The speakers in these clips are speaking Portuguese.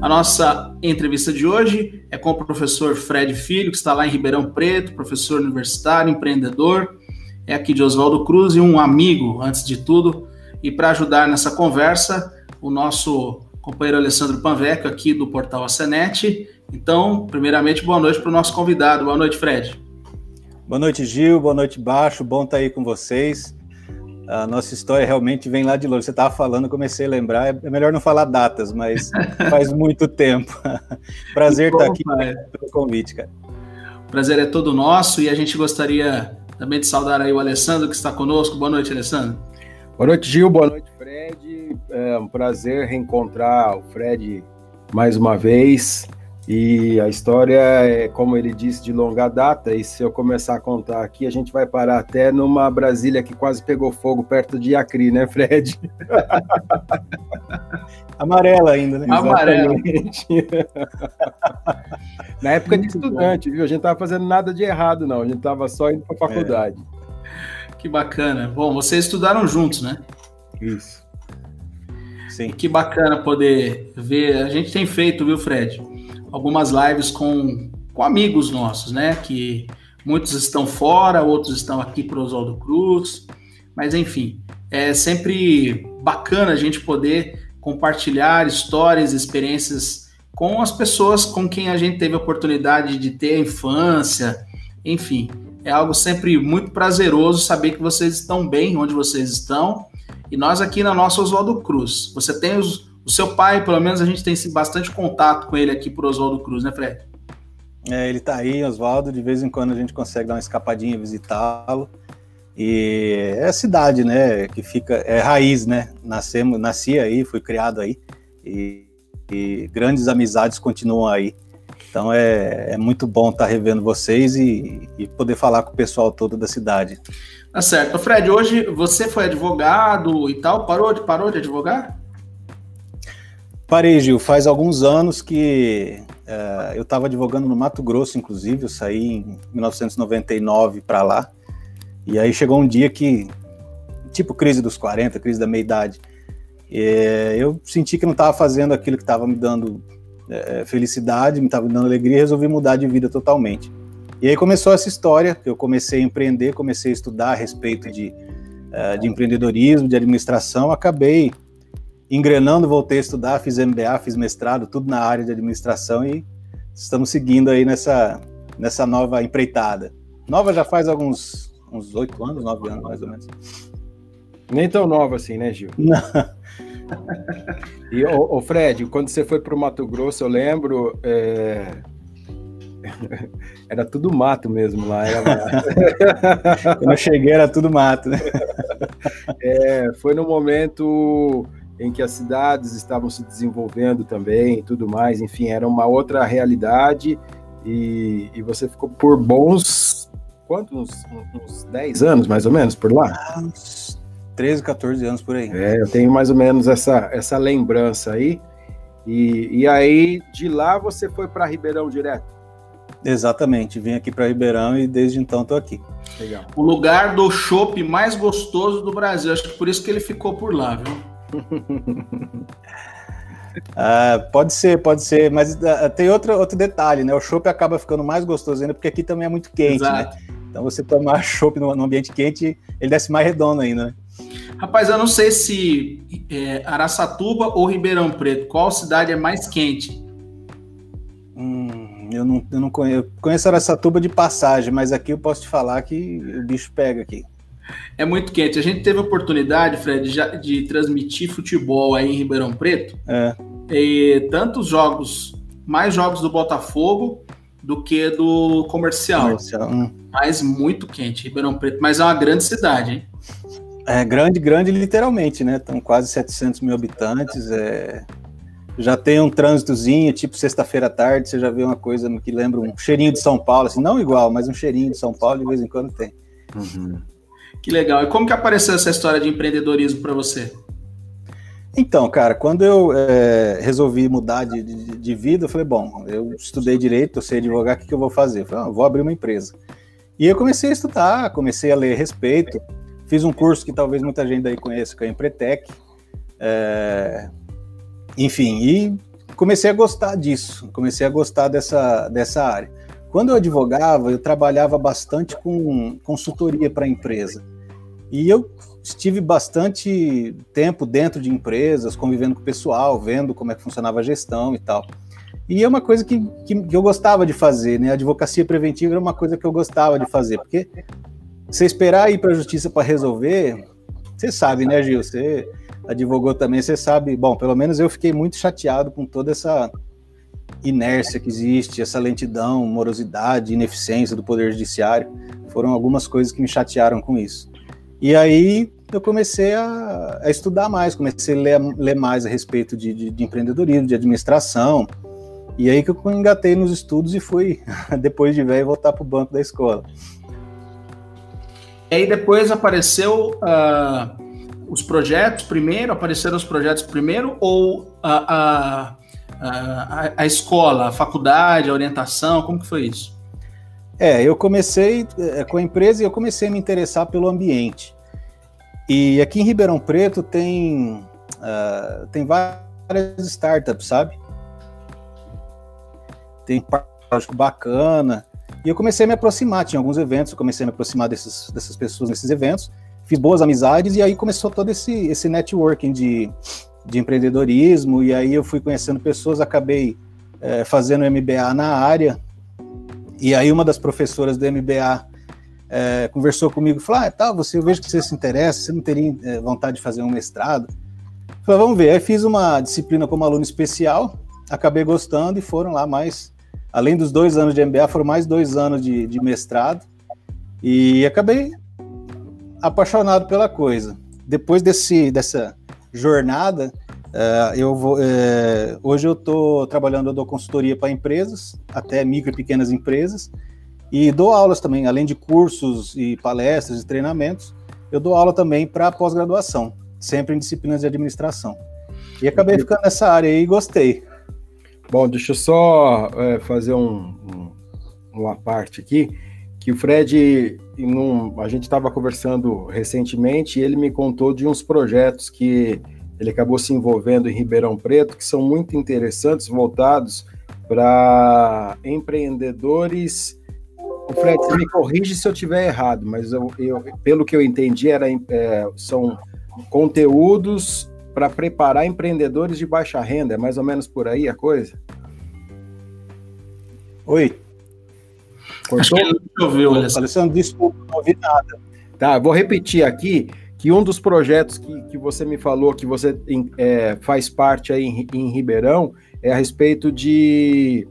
A nossa entrevista de hoje é com o professor Fred Filho, que está lá em Ribeirão Preto, professor universitário, empreendedor, é aqui de Oswaldo Cruz e um amigo, antes de tudo. E para ajudar nessa conversa, o nosso companheiro Alessandro Panveco, aqui do portal Acenet. Então, primeiramente, boa noite para o nosso convidado. Boa noite, Fred. Boa noite, Gil. Boa noite, Baixo. Bom estar aí com vocês a nossa história realmente vem lá de longe. Você estava falando, comecei a lembrar. É melhor não falar datas, mas faz muito tempo. Prazer estar aqui pai. pelo convite, cara. O prazer é todo nosso e a gente gostaria também de saudar aí o Alessandro que está conosco. Boa noite, Alessandro. Boa noite, Gil. Boa noite, Fred. É um prazer reencontrar o Fred mais uma vez. E a história é, como ele disse, de longa data. E se eu começar a contar aqui, a gente vai parar até numa Brasília que quase pegou fogo perto de Acre, né, Fred? Amarela ainda, né? Amarela. Na época de estudante, viu? A gente não estava fazendo nada de errado, não. A gente estava só indo para a faculdade. É. Que bacana. Bom, vocês estudaram juntos, né? Isso. Sim. Que bacana poder ver. A gente tem feito, viu, Fred? Algumas lives com, com amigos nossos, né? Que muitos estão fora, outros estão aqui para Oswaldo Cruz, mas enfim, é sempre bacana a gente poder compartilhar histórias, experiências com as pessoas com quem a gente teve a oportunidade de ter a infância, enfim, é algo sempre muito prazeroso saber que vocês estão bem onde vocês estão. E nós aqui na nossa Oswaldo Cruz, você tem os, o seu pai, pelo menos, a gente tem bastante contato com ele aqui por Oswaldo Cruz, né, Fred? É, ele tá aí, Oswaldo, de vez em quando a gente consegue dar uma escapadinha, visitá-lo. E é a cidade, né, que fica, é raiz, né, Nascemos, nasci aí, fui criado aí, e, e grandes amizades continuam aí. Então é, é muito bom estar tá revendo vocês e, e, poder falar com o pessoal todo da cidade. Tá certo. Fred, hoje você foi advogado e tal, parou de, parou de advogar? Parei, Gil. Faz alguns anos que uh, eu estava advogando no Mato Grosso, inclusive. Eu saí em 1999 para lá. E aí chegou um dia que, tipo crise dos 40, crise da meia-idade, é, eu senti que não estava fazendo aquilo que estava me dando é, felicidade, me estava dando alegria e resolvi mudar de vida totalmente. E aí começou essa história, eu comecei a empreender, comecei a estudar a respeito de, de empreendedorismo, de administração, acabei engrenando, voltei a estudar, fiz MBA, fiz mestrado, tudo na área de administração e estamos seguindo aí nessa, nessa nova empreitada. Nova já faz alguns uns oito anos, nove anos mais ou menos. Nem tão nova assim, né, Gil? Não. E o, o Fred, quando você foi para o Mato Grosso, eu lembro, é... era tudo mato mesmo lá. Era... quando eu cheguei era tudo mato, né? É, foi no momento em que as cidades estavam se desenvolvendo também e tudo mais, enfim, era uma outra realidade e, e você ficou por bons, quantos? Uns, uns 10 anos, mais ou menos, por lá? Ah, uns 13, 14 anos por aí. É, eu tenho mais ou menos essa, essa lembrança aí, e, e aí de lá você foi para Ribeirão direto? Exatamente, vim aqui para Ribeirão e desde então estou aqui. Legal. O lugar do chopp mais gostoso do Brasil, acho que por isso que ele ficou por lá, viu? ah, pode ser, pode ser, mas uh, tem outro, outro detalhe, né? O chopp acaba ficando mais gostoso ainda porque aqui também é muito quente, né? Exato. né? Então você tomar chopp no, no, ambiente quente, ele desce mais redondo ainda, né? Rapaz, eu não sei se é, Araçatuba ou Ribeirão Preto, qual cidade é mais quente? Hum, eu não, eu não conheço. Eu conheço Araçatuba de passagem, mas aqui eu posso te falar que o bicho pega aqui é muito quente. A gente teve a oportunidade, Fred, de, de transmitir futebol aí em Ribeirão Preto. É. E tantos jogos, mais jogos do Botafogo do que do comercial. comercial hum. Mas muito quente, Ribeirão Preto. Mas é uma grande cidade, hein? É grande, grande literalmente, né? Estão quase 700 mil habitantes. É... Já tem um trânsitozinho, tipo sexta-feira à tarde, você já vê uma coisa que lembra um cheirinho de São Paulo, assim, não igual, mas um cheirinho de São Paulo de vez em quando tem. Uhum. Que legal. E como que apareceu essa história de empreendedorismo para você? Então, cara, quando eu é, resolvi mudar de, de, de, vida, eu falei, bom, eu estudei direito, eu sei advogar, o que, que eu vou fazer? Eu falei, ah, vou abrir uma empresa. E eu comecei a estudar, comecei a ler a respeito, fiz um curso que talvez muita gente aí conheça, que é a Empretec, é, enfim, e comecei a gostar disso, comecei a gostar dessa, dessa área. Quando eu advogava, eu trabalhava bastante com consultoria para empresa. E eu estive bastante tempo dentro de empresas, convivendo com o pessoal, vendo como é que funcionava a gestão e tal. E é uma coisa que, que, que eu gostava de fazer, né? A advocacia preventiva era uma coisa que eu gostava de fazer, porque você esperar ir para a justiça para resolver, você sabe, né, Gil? Você advogou também, você sabe. Bom, pelo menos eu fiquei muito chateado com toda essa inércia que existe, essa lentidão, morosidade, ineficiência do Poder Judiciário. Foram algumas coisas que me chatearam com isso. E aí eu comecei a, a estudar mais, comecei a ler, ler mais a respeito de, de, de, empreendedorismo, de administração. E aí que eu engatei nos estudos e fui, depois de velho, voltar para o banco da escola. E aí depois apareceu uh, os projetos primeiro, apareceram os projetos primeiro, ou a, a, a, a escola, a faculdade, a orientação, como que foi isso? É, eu comecei é, com a empresa e eu comecei a me interessar pelo ambiente. E aqui em Ribeirão Preto tem, uh, tem várias startups, sabe? Tem um bacana. E eu comecei a me aproximar, tinha alguns eventos, eu comecei a me aproximar desses, dessas pessoas nesses eventos, fiz boas amizades e aí começou todo esse, esse networking de, de empreendedorismo, e aí eu fui conhecendo pessoas, acabei é, fazendo MBA na área, e aí uma das professoras do MBA é, conversou comigo falou: Ah, tá, você, eu vejo que você se interessa, você não teria é, vontade de fazer um mestrado? Falei, vamos ver. Aí fiz uma disciplina como aluno especial, acabei gostando e foram lá mais, além dos dois anos de MBA, foram mais dois anos de, de mestrado. E acabei apaixonado pela coisa. Depois desse, dessa jornada, Uh, eu vou, uh, hoje eu estou trabalhando, eu dou consultoria para empresas, até micro e pequenas empresas, e dou aulas também, além de cursos e palestras e treinamentos, eu dou aula também para pós-graduação, sempre em disciplinas de administração. E acabei ficando nessa área aí e gostei. Bom, deixa eu só é, fazer um, um, uma parte aqui, que o Fred, num, a gente estava conversando recentemente, e ele me contou de uns projetos que ele acabou se envolvendo em Ribeirão Preto, que são muito interessantes, voltados para empreendedores. O Fred, você me corrige se eu estiver errado, mas eu, eu, pelo que eu entendi, era, é, são conteúdos para preparar empreendedores de baixa renda. É mais ou menos por aí a coisa? Oi. Cortou? Acho que ele não ouviu, Alessandro, desculpa, não ouvi nada. Tá, vou repetir aqui que um dos projetos que, que você me falou que você é, faz parte aí em, em Ribeirão é a respeito de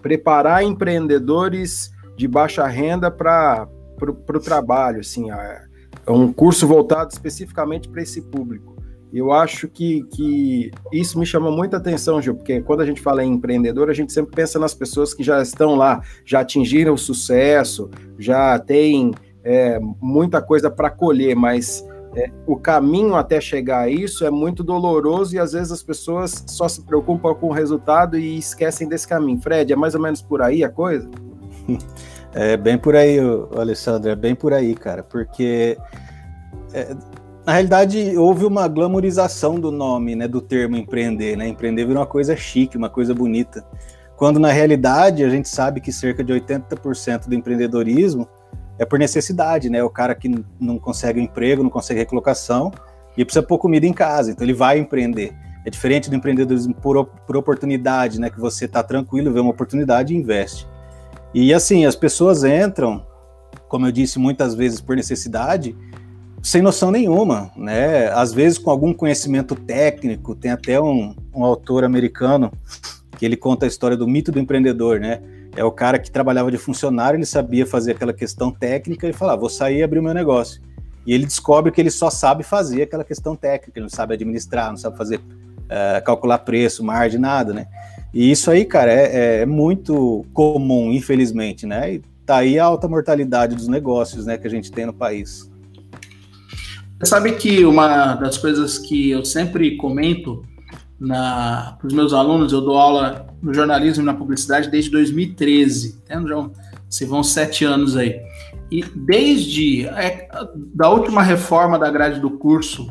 preparar empreendedores de baixa renda para o trabalho, assim, é, um curso voltado especificamente para esse público. Eu acho que, que isso me chama muita atenção, Gil, porque quando a gente fala em empreendedor, a gente sempre pensa nas pessoas que já estão lá, já atingiram o sucesso, já têm é, muita coisa para colher, mas é, o caminho até chegar a isso é muito doloroso e às vezes as pessoas só se preocupam com o resultado e esquecem desse caminho. Fred, é mais ou menos por aí a coisa? É bem por aí, Alessandro, é bem por aí, cara, porque é, na realidade houve uma glamorização do nome, né, do termo empreender, né? Empreender virou uma coisa chique, uma coisa bonita. Quando na realidade a gente sabe que cerca de 80% do empreendedorismo é por necessidade, né? O cara que não consegue um emprego, não consegue recolocação e precisa pôr comida em casa, então ele vai empreender. É diferente do empreendedorismo por, por oportunidade, né? Que você está tranquilo, vê uma oportunidade e investe. E assim, as pessoas entram, como eu disse muitas vezes por necessidade, sem noção nenhuma, né? Às vezes com algum conhecimento técnico, tem até um, um autor americano que ele conta a história do mito do empreendedor, né? É o cara que trabalhava de funcionário, ele sabia fazer aquela questão técnica e falava, ah, vou sair e abrir o meu negócio. E ele descobre que ele só sabe fazer aquela questão técnica, ele não sabe administrar, não sabe fazer, uh, calcular preço, margem, nada, né? E isso aí, cara, é, é, muito comum, infelizmente, né? E tá aí a alta mortalidade dos negócios, né, que a gente tem no país. Você sabe que uma das coisas que eu sempre comento para os meus alunos, eu dou aula no jornalismo e na publicidade desde 2013, então já se vão sete anos aí. E desde é, da última reforma da grade do curso,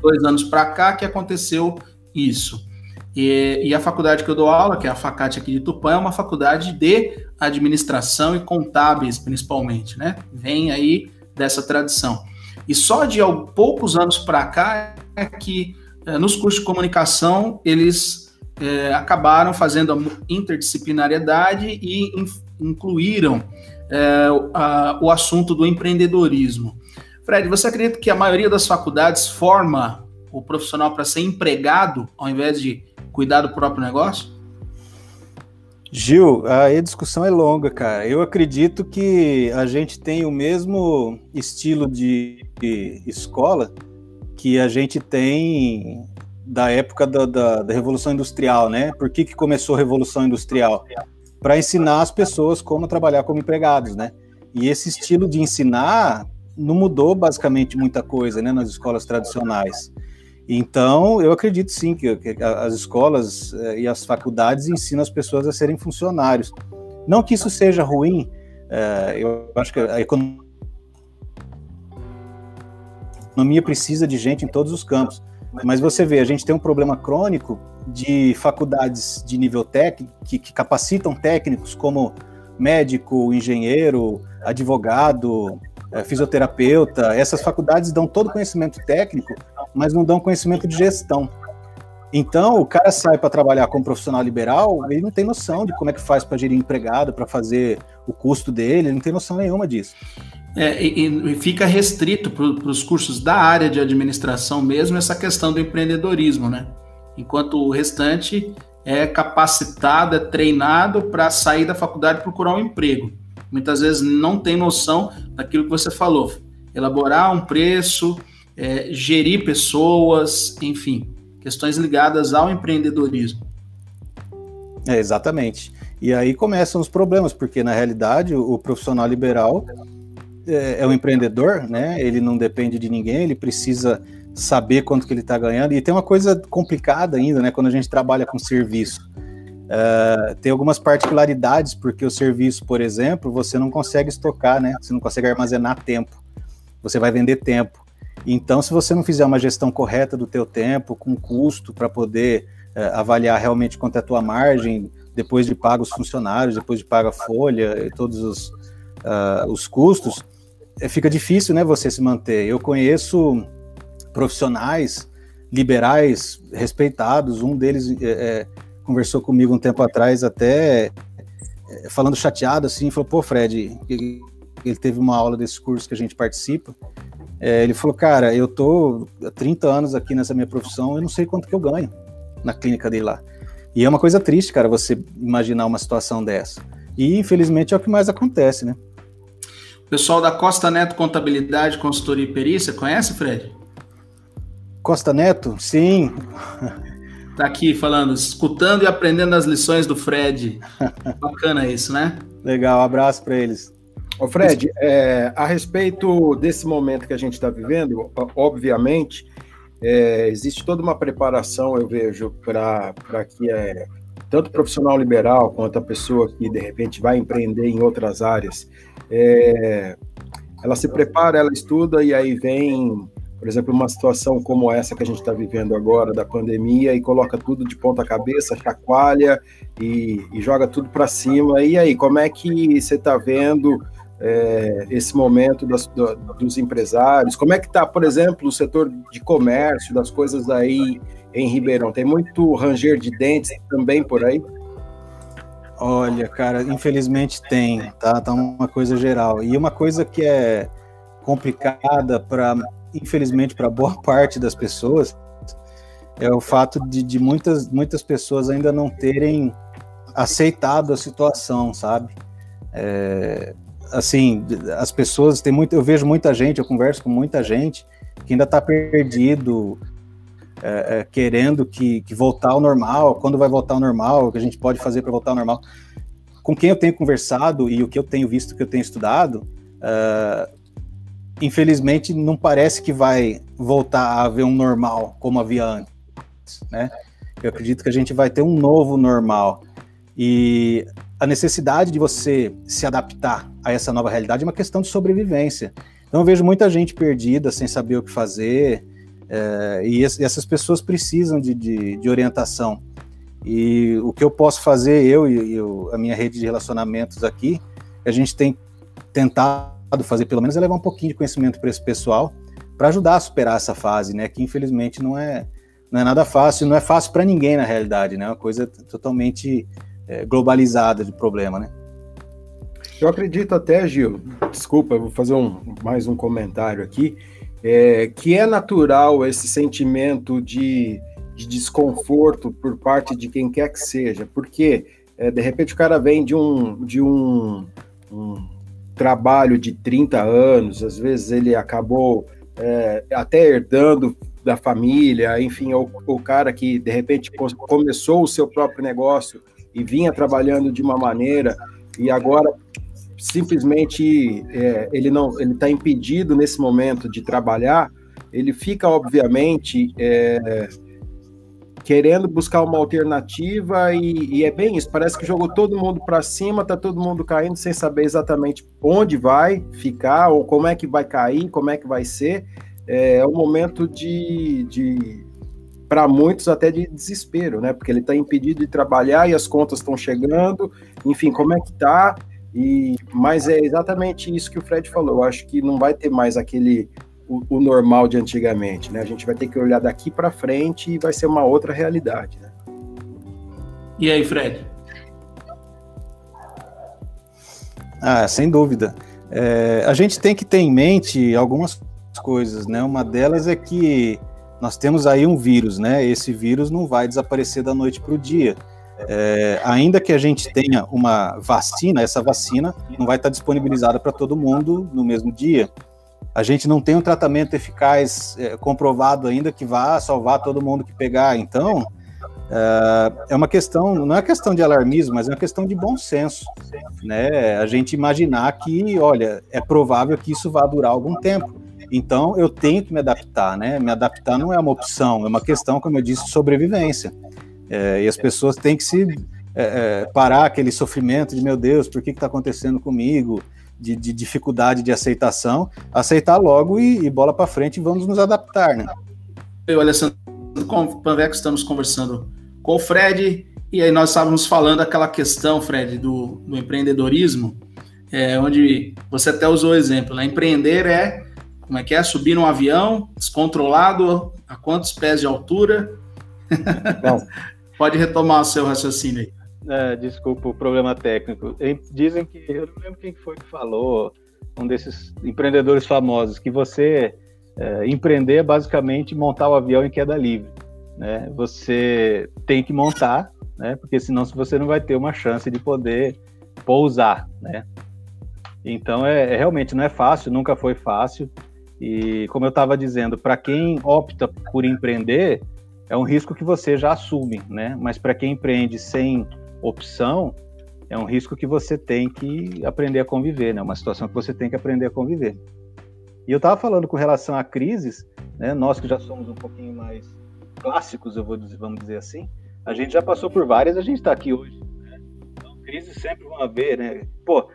dois anos para cá, que aconteceu isso. E, e, a faculdade que eu dou aula, que é a Facate aqui de Tupã, é uma faculdade de administração e contábeis, principalmente, né? Vem aí dessa tradição. E só de poucos anos para cá é que nos cursos de comunicação eles é, acabaram fazendo a interdisciplinariedade e in, incluíram é, a, o assunto do empreendedorismo. Fred, você acredita que a maioria das faculdades forma o profissional para ser empregado ao invés de cuidar do próprio negócio? Gil, a discussão é longa, cara. Eu acredito que a gente tem o mesmo estilo de escola que a gente tem da época da, da, da, Revolução Industrial, né? Por que, que começou a Revolução Industrial? Para ensinar as pessoas como trabalhar como empregados, né? E esse estilo de ensinar não mudou basicamente muita coisa, né, nas escolas tradicionais. Então, eu acredito sim que, as escolas eh, e as faculdades ensinam as pessoas a serem funcionários. Não que isso seja ruim, eh, eu acho que a economia precisa de gente em todos os campos. Mas você vê, a gente tem um problema crônico de faculdades de nível técnico que, que capacitam técnicos como médico, engenheiro, advogado, é, fisioterapeuta, essas faculdades dão todo conhecimento técnico, mas não dão conhecimento de gestão. Então, o cara sai para trabalhar como profissional liberal, ele não tem noção de como é que faz para gerir empregado, para fazer o custo dele, ele não tem noção nenhuma disso. É, e, e, fica restrito para os cursos da área de administração mesmo essa questão do empreendedorismo, né? Enquanto o restante é capacitado, é treinado para sair da faculdade e procurar um emprego muitas vezes não tem noção daquilo que você falou. Elaborar um preço, é, gerir pessoas, enfim, questões ligadas ao empreendedorismo. É, exatamente. E aí começam os problemas, porque na realidade o, o profissional liberal é, é um empreendedor, né? Ele não depende de ninguém, ele precisa saber quanto que ele está ganhando. E tem uma coisa complicada ainda, né? Quando a gente trabalha com serviço. Uh, tem algumas particularidades, porque o serviço, por exemplo, você não consegue estocar, né? Você não consegue armazenar tempo. Você vai vender tempo. Então, se você não fizer uma gestão correta do teu tempo, com custo, para poder uh, avaliar realmente quanto é a tua margem, depois de pagar os funcionários, depois de pagar a folha e todos os, uh, os custos, fica difícil, né, você se manter. Eu conheço profissionais liberais respeitados, um deles é, conversou comigo um tempo atrás, até é, falando chateado, assim, falou, pô, Fred, ele teve uma aula desse curso que a gente participa, é, ele falou, cara, eu tô há 30 anos aqui nessa minha profissão, eu não sei quanto que eu ganho na clínica dele lá. E é uma coisa triste, cara, você imaginar uma situação dessa. E, infelizmente, é o que mais acontece, né? Pessoal da Costa Neto Contabilidade, Consultoria e Perícia, conhece, Fred? Costa Neto? Sim. tá aqui falando, escutando e aprendendo as lições do Fred. Bacana isso, né? Legal, um abraço para eles. Ô Fred, é, a respeito desse momento que a gente está vivendo, obviamente, é, existe toda uma preparação, eu vejo, para que é, tanto profissional liberal quanto a pessoa que de repente vai empreender em outras áreas, é, ela se prepara, ela estuda e aí vem por exemplo, uma situação como essa que a gente está vivendo agora, da pandemia, e coloca tudo de ponta cabeça, chacoalha e, e joga tudo para cima. E aí, como é que você está vendo é, esse momento das, do, dos empresários? Como é que está, por exemplo, o setor de comércio, das coisas aí em Ribeirão? Tem muito ranger de dentes também por aí? Olha, cara, infelizmente tem, tá? Tá uma coisa geral. E uma coisa que é complicada para infelizmente, para boa parte das pessoas, é o fato de, de, muitas, muitas pessoas ainda não terem aceitado a situação, sabe? É, assim, as pessoas tem muito, eu vejo muita gente, eu converso com muita gente que ainda está perdido, é, é, querendo que, que, voltar ao normal, quando vai voltar ao normal, o que a gente pode fazer para voltar ao normal. Com quem eu tenho conversado e o que eu tenho visto, que eu tenho estudado, uh, infelizmente, não parece que vai voltar a haver um normal como havia antes, né? Eu acredito que a gente vai ter um novo normal. E a necessidade de você se adaptar a essa nova realidade é uma questão de sobrevivência. Então, eu vejo muita gente perdida, sem saber o que fazer, é, e, essas pessoas precisam de, de, de orientação. E o que eu posso fazer, eu e eu, a minha rede de relacionamentos aqui, a gente tem tentado fazer pelo menos é levar um pouquinho de conhecimento para esse pessoal, para ajudar a superar essa fase, né? Que infelizmente não é, não é nada fácil, não é fácil para ninguém na realidade, né? É uma coisa totalmente é, globalizada de problema, né? Eu acredito até, Gil, desculpa, vou fazer um, mais um comentário aqui, é, que é natural esse sentimento de, de, desconforto por parte de quem quer que seja, porque é, de repente o cara vem de um, de um, um trabalho de 30 anos, às vezes ele acabou é, até herdando da família, enfim, o, o cara que de repente começou o seu próprio negócio e vinha trabalhando de uma maneira e agora simplesmente é, ele não ele está impedido nesse momento de trabalhar, ele fica obviamente é, querendo buscar uma alternativa e, e, é bem isso. Parece que jogou todo mundo para cima, tá todo mundo caindo sem saber exatamente onde vai ficar ou como é que vai cair, como é que vai ser. É, é um momento de, de para muitos até de desespero, né? Porque ele está impedido de trabalhar e as contas estão chegando. Enfim, como é que tá? E, mas é exatamente isso que o Fred falou. Eu acho que não vai ter mais aquele o, o normal de antigamente, né? A gente vai ter que olhar daqui para frente e vai ser uma outra realidade, né? E aí, Fred? Ah, sem dúvida. É, a gente tem que ter em mente algumas coisas, né? Uma delas é que nós temos aí um vírus, né? Esse vírus não vai desaparecer da noite para o dia. É, ainda que a gente tenha uma vacina, essa vacina não vai estar disponibilizada para todo mundo no mesmo dia. A gente não tem um tratamento eficaz é, comprovado ainda que vá salvar todo mundo que pegar. Então, é, é uma questão, não é questão de alarmismo, mas é uma questão de bom senso, né? A gente imaginar que, olha, é provável que isso vá durar algum tempo. Então, eu tenho que me adaptar, né? Me adaptar não é uma opção, é uma questão, como eu disse, de sobrevivência. É, e as pessoas têm que se é, é, parar aquele sofrimento de meu Deus, por que está acontecendo comigo? De, de, dificuldade de aceitação, aceitar logo e, e bola para frente e vamos nos adaptar, né? Eu, Alessandro, com o Panveco estamos conversando com o Fred e aí nós estávamos falando aquela questão, Fred, do, do empreendedorismo, é, onde você até usou o exemplo, né? Empreender é como é que é? Subir num avião descontrolado a quantos pés de altura? Pode retomar o seu raciocínio aí. É, desculpa o problema técnico. Dizem que, eu não lembro quem foi que falou, um desses empreendedores famosos, que você é, empreender é basicamente montar o avião em queda livre. Né? Você tem que montar, né? porque senão você não vai ter uma chance de poder pousar. Né? Então, é, é realmente não é fácil, nunca foi fácil. E como eu estava dizendo, para quem opta por empreender, é um risco que você já assume, né? Mas para quem empreende sem opção, é um risco que você tem que aprender a conviver, né? Uma situação que você tem que aprender a conviver. E eu estava falando com relação a crises, né? Nós que já somos um pouquinho mais clássicos, eu vou dizer, vamos dizer assim, a gente já passou por várias, a gente está aqui hoje. Né? Então, crises sempre vão haver, né? Pô,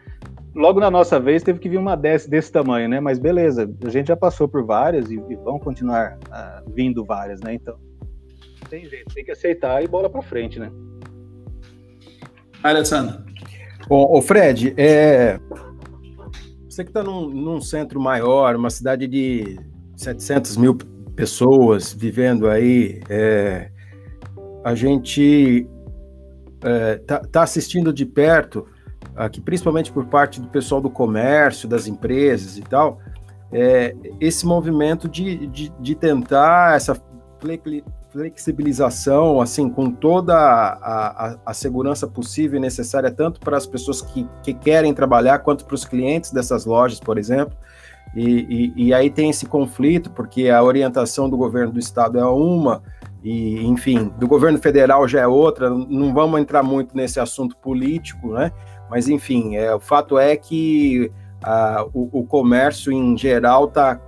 logo na nossa vez teve que vir uma desse, desse tamanho, né? Mas beleza, a gente já passou por várias e, e vão continuar uh, vindo várias, né? Então, tem jeito, tem que aceitar e bola para frente, né? Alessandro. Bom, o Fred, é... você que está num, num, centro maior, uma cidade de 700 mil pessoas vivendo aí, é... a gente está é, tá assistindo de perto, aqui principalmente por parte do pessoal do comércio, das empresas e tal, é, esse movimento de, de, de tentar essa flexibilização, assim, com toda a, a, a, segurança possível e necessária, tanto para as pessoas que, que querem trabalhar, quanto para os clientes dessas lojas, por exemplo. E, e, e, aí tem esse conflito, porque a orientação do governo do estado é uma, e, enfim, do governo federal já é outra. Não vamos entrar muito nesse assunto político, né? Mas, enfim, é, o fato é que a, o, o comércio em geral está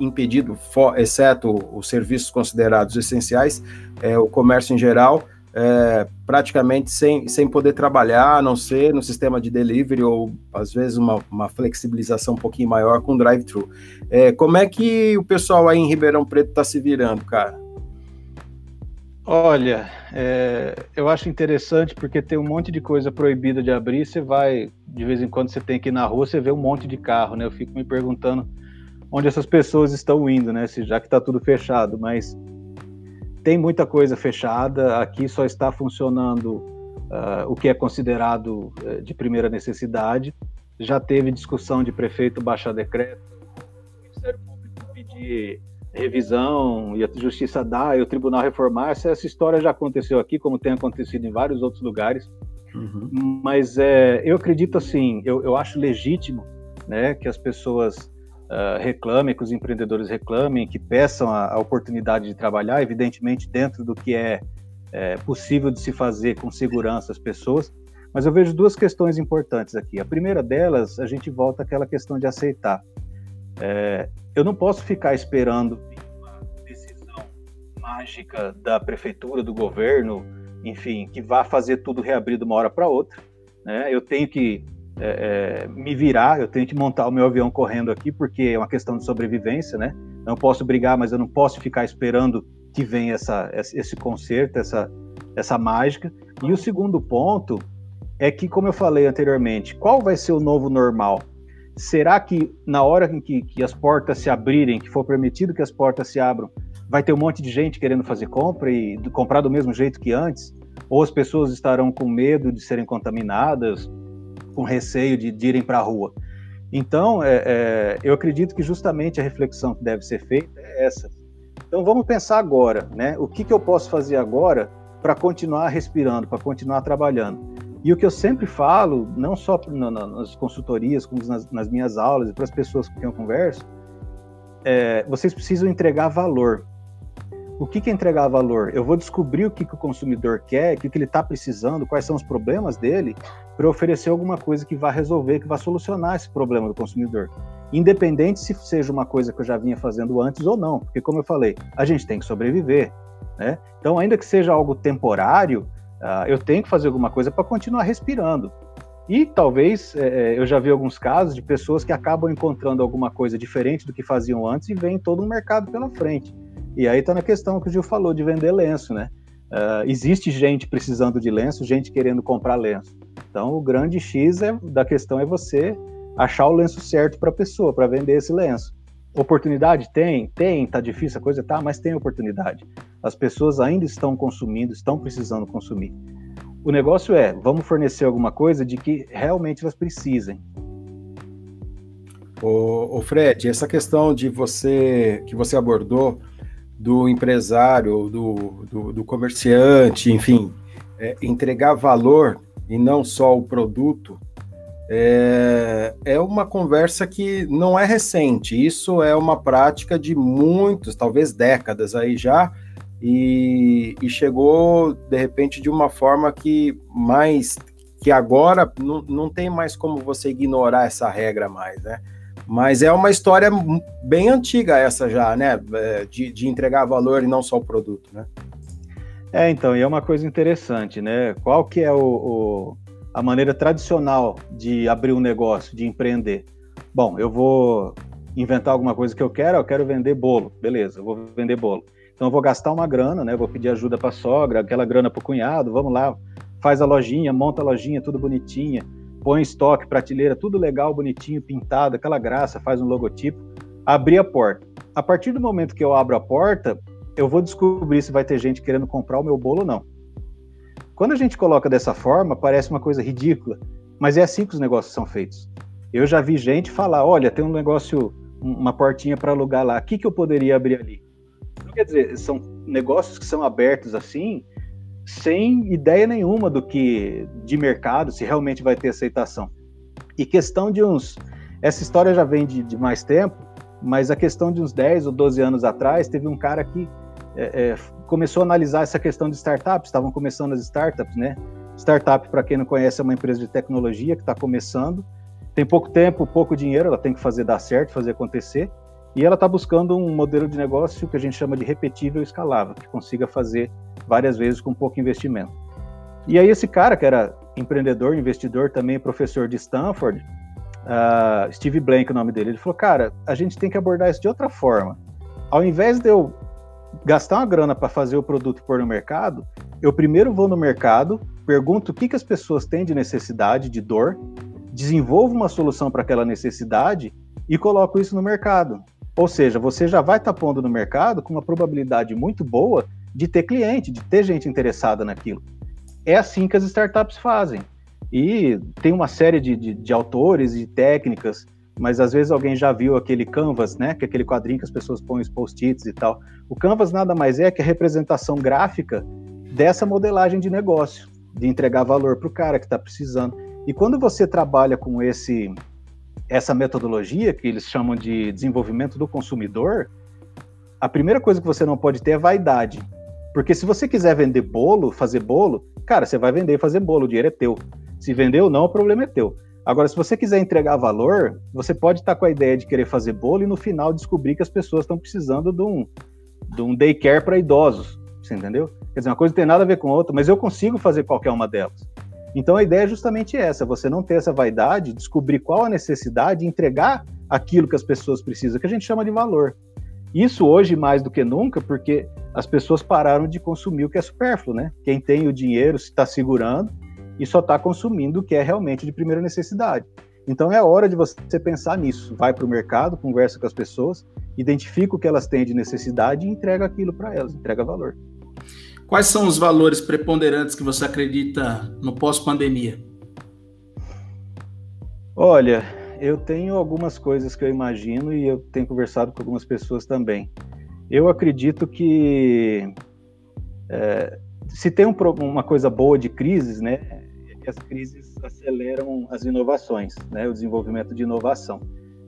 impedido, exceto os serviços considerados essenciais, é, o comércio em geral, é, praticamente sem, sem poder trabalhar, a não ser no sistema de delivery ou às vezes uma, uma flexibilização um pouquinho maior com drive-thru. É, como é que o pessoal aí em Ribeirão Preto está se virando, cara? Olha, é, eu acho interessante porque tem um monte de coisa proibida de abrir. Você vai, de vez em quando, você tem que ir na rua, você vê um monte de carro, né? Eu fico me perguntando onde essas pessoas estão indo, né? Já que está tudo fechado, mas tem muita coisa fechada. Aqui só está funcionando uh, o que é considerado uh, de primeira necessidade. Já teve discussão de prefeito baixar decreto, o Ministério Público pedir revisão e a justiça dá e o tribunal reformar. Essa, essa história já aconteceu aqui, como tem acontecido em vários outros lugares. Uhum. Mas é, eu acredito assim, eu, eu acho legítimo né, que as pessoas uh, reclamem, que os empreendedores reclamem, que peçam a, a, oportunidade de trabalhar, evidentemente dentro do que é, é possível de se fazer com segurança as pessoas. Mas eu vejo duas questões importantes aqui. A primeira delas, a gente volta àquela questão de aceitar. É, eu não posso ficar esperando uma decisão mágica da prefeitura, do governo, enfim, que vá fazer tudo reabrir de uma hora para outra. Né? Eu tenho que é, é, me virar, eu tenho que montar o meu avião correndo aqui, porque é uma questão de sobrevivência, né? Não posso brigar, mas eu não posso ficar esperando que venha essa, esse conserto, essa, essa mágica. E o segundo ponto é que, como eu falei anteriormente, qual vai ser o novo normal? será que na hora em que, que, as portas se abrirem, que for permitido que as portas se abram, vai ter um monte de gente querendo fazer compra e comprar do mesmo jeito que antes? Ou as pessoas estarão com medo de serem contaminadas, com receio de, de irem para a rua? Então, é, é, eu acredito que justamente a reflexão que deve ser feita é essa. Então, vamos pensar agora, né? O que, que eu posso fazer agora para continuar respirando, para continuar trabalhando? E o que eu sempre falo, não só nas consultorias, como nas, nas minhas aulas e para as pessoas com quem eu converso, é, vocês precisam entregar valor. O que, que é entregar valor? Eu vou descobrir o que, que o consumidor quer, o que, que ele está precisando, quais são os problemas dele, para oferecer alguma coisa que vá resolver, que vá solucionar esse problema do consumidor. Independente se seja uma coisa que eu já vinha fazendo antes ou não, porque, como eu falei, a gente tem que sobreviver. Né? Então, ainda que seja algo temporário, Uh, eu tenho que fazer alguma coisa para continuar respirando. E talvez é, é, eu já vi alguns casos de pessoas que acabam encontrando alguma coisa diferente do que faziam antes e vem todo um mercado pela frente. E aí está na questão que o Gil falou de vender lenço, né? Uh, existe gente precisando de lenço, gente querendo comprar lenço. Então o grande X é, da questão é você achar o lenço certo para a pessoa, para vender esse lenço. Oportunidade tem? Tem, tá difícil a coisa, tá, mas tem oportunidade. As pessoas ainda estão consumindo, estão precisando consumir. O negócio é, vamos fornecer alguma coisa de que realmente elas precisem. O, Fred, essa questão de você que você abordou do empresário, do, do, do comerciante, enfim, é, entregar valor e não só o produto, é, é uma conversa que não é recente. Isso é uma prática de muitos, talvez décadas aí já, e, e chegou de repente de uma forma que mais que agora não, não tem mais como você ignorar essa regra mais, né? Mas é uma história bem antiga essa já, né? É, de, de entregar valor e não só o produto, né? É, então, e é uma coisa interessante, né? Qual que é o, o, a maneira tradicional de abrir um negócio, de empreender? Bom, eu vou inventar alguma coisa que eu quero, eu quero vender bolo, beleza, eu vou vender bolo. Então eu vou gastar uma grana, né? Vou pedir ajuda para sogra, aquela grana para o cunhado, vamos lá, faz a lojinha, monta a lojinha, tudo bonitinha, põe estoque, prateleira, tudo legal, bonitinho, pintado, aquela graça, faz um logotipo, abrir a porta. A partir do momento que eu abro a porta, eu vou descobrir se vai ter gente querendo comprar o meu bolo ou não. Quando a gente coloca dessa forma, parece uma coisa ridícula, mas é assim que os negócios são feitos. Eu já vi gente falar: olha, tem um negócio, uma portinha para alugar lá, o que, que eu poderia abrir ali? Então, quer dizer, são negócios que são abertos assim, sem ideia nenhuma do que de mercado, se realmente vai ter aceitação. E questão de uns. Essa história já vem de, de mais tempo, mas a questão de uns 10 ou 12 anos atrás, teve um cara que é, é, começou a analisar essa questão de startups, estavam começando as startups, né? Startup, para quem não conhece, é uma empresa de tecnologia que está começando, tem pouco tempo, pouco dinheiro, ela tem que fazer dar certo, fazer acontecer, e ela está buscando um modelo de negócio que a gente chama de repetível e escalável, que consiga fazer várias vezes com pouco investimento. E aí esse cara, que era empreendedor, investidor, também professor de Stanford, uh, Steve Blank, o nome dele, ele falou, cara, a gente tem que abordar isso de outra forma. Ao invés de eu gastar uma grana para fazer o produto pôr no mercado, eu primeiro vou no mercado, pergunto o que, que as pessoas têm de necessidade, de dor, desenvolvo uma solução para aquela necessidade e coloco isso no mercado. Ou seja, você já vai estar tá pondo no mercado com uma probabilidade muito boa de ter cliente, de ter gente interessada naquilo. É assim que as startups fazem. E tem uma série de, de, de autores e técnicas, mas às vezes alguém já viu aquele Canvas, né? Que é aquele quadrinho que as pessoas põem os post-its e tal. O Canvas nada mais é que a representação gráfica dessa modelagem de negócio, de entregar valor para o cara que está precisando. E quando você trabalha com esse essa metodologia que eles chamam de desenvolvimento do consumidor, a primeira coisa que você não pode ter é vaidade. Porque se você quiser vender bolo, fazer bolo, cara, você vai vender e fazer bolo, o dinheiro é teu. Se vender ou não, o problema é teu. Agora, se você quiser entregar valor, você pode estar com a ideia de querer fazer bolo e no final descobrir que as pessoas estão precisando de um, de um daycare para idosos. Você entendeu? Quer dizer, uma coisa não tem nada a ver com outra, mas eu consigo fazer qualquer uma delas. Então a ideia é justamente essa: você não ter essa vaidade, descobrir qual a necessidade entregar aquilo que as pessoas precisam, que a gente chama de valor. Isso hoje mais do que nunca, porque as pessoas pararam de consumir o que é supérfluo, né? Quem tem o dinheiro está segurando e só está consumindo o que é realmente de primeira necessidade. Então é hora de você pensar nisso. Vai para o mercado, conversa com as pessoas, identifica o que elas têm de necessidade e entrega aquilo para elas, entrega valor. Quais são os valores preponderantes que você acredita no pós-pandemia? Olha, eu tenho algumas coisas que eu imagino e eu tenho conversado com algumas pessoas também. Eu acredito que é, se tem um, uma coisa boa de crises, né, é que as crises aceleram as inovações, né, o desenvolvimento de inovação.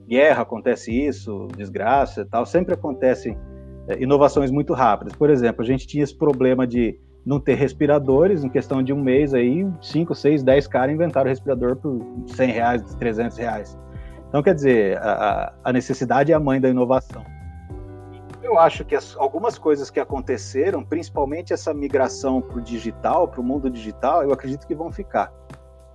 Guerra acontece isso, desgraça, tal, sempre acontecem inovações muito rápidas. Por exemplo, a gente tinha esse problema de não ter respiradores, em questão de um mês aí, 5, 6, 10 caras inventaram respirador por 100 reais, 300 reais. Então, quer dizer, a, a necessidade é a mãe da inovação. Eu acho que as, algumas coisas que aconteceram, principalmente essa migração para o digital, para o mundo digital, eu acredito que vão ficar.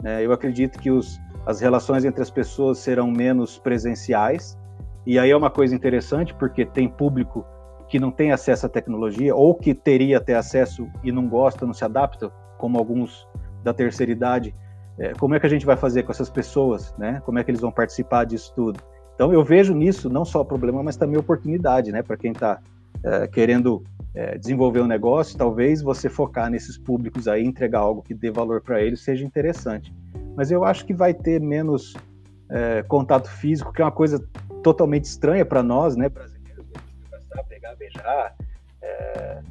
Né? Eu acredito que os, as relações entre as pessoas serão menos presenciais, e aí é uma coisa interessante, porque tem público que não tem acesso à tecnologia ou que teria até acesso e não gosta, não se adapta, como alguns da terceira idade, é, como é que a gente vai fazer com essas pessoas, né? Como é que eles vão participar disso tudo? Então eu vejo nisso não só problema, mas também oportunidade, né? Para quem está é, querendo é, desenvolver um negócio, talvez você focar nesses públicos aí, entregar algo que dê valor para eles, seja interessante. Mas eu acho que vai ter menos é, contato físico, que é uma coisa totalmente estranha para nós, né, pegar, beijar. É,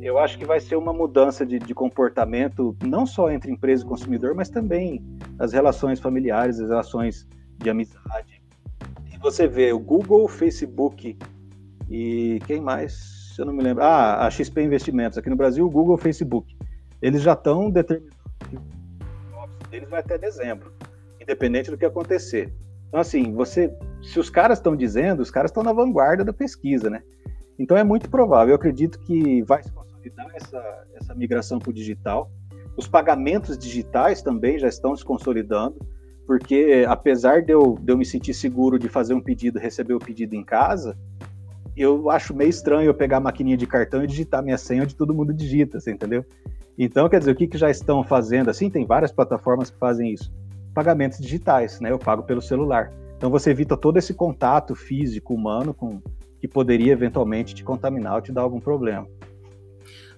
eu acho que vai ser uma mudança de, de, comportamento, não só entre empresa e consumidor, mas também as relações familiares, as relações de amizade. E você vê o Google, o Facebook e quem mais? Eu não me lembro. Ah, a XP Investimentos. Aqui no Brasil, o Google, o Facebook. Eles já estão determinando que o office deles vai até dezembro, independente do que acontecer. Então, assim, você, se os caras estão dizendo, os caras estão na vanguarda da pesquisa, né? Então é muito provável, eu acredito que vai se consolidar essa, essa migração para o digital. Os pagamentos digitais também já estão se consolidando, porque apesar de eu, de eu me sentir seguro de fazer um pedido, receber o pedido em casa, eu acho meio estranho eu pegar a maquininha de cartão e digitar minha senha onde todo mundo digita, você entendeu? Então, quer dizer, o que, que já estão fazendo? Assim, tem várias plataformas que fazem isso. Pagamentos digitais, né? Eu pago pelo celular. Então você evita todo esse contato físico humano com, que poderia eventualmente te contaminar ou te dar algum problema.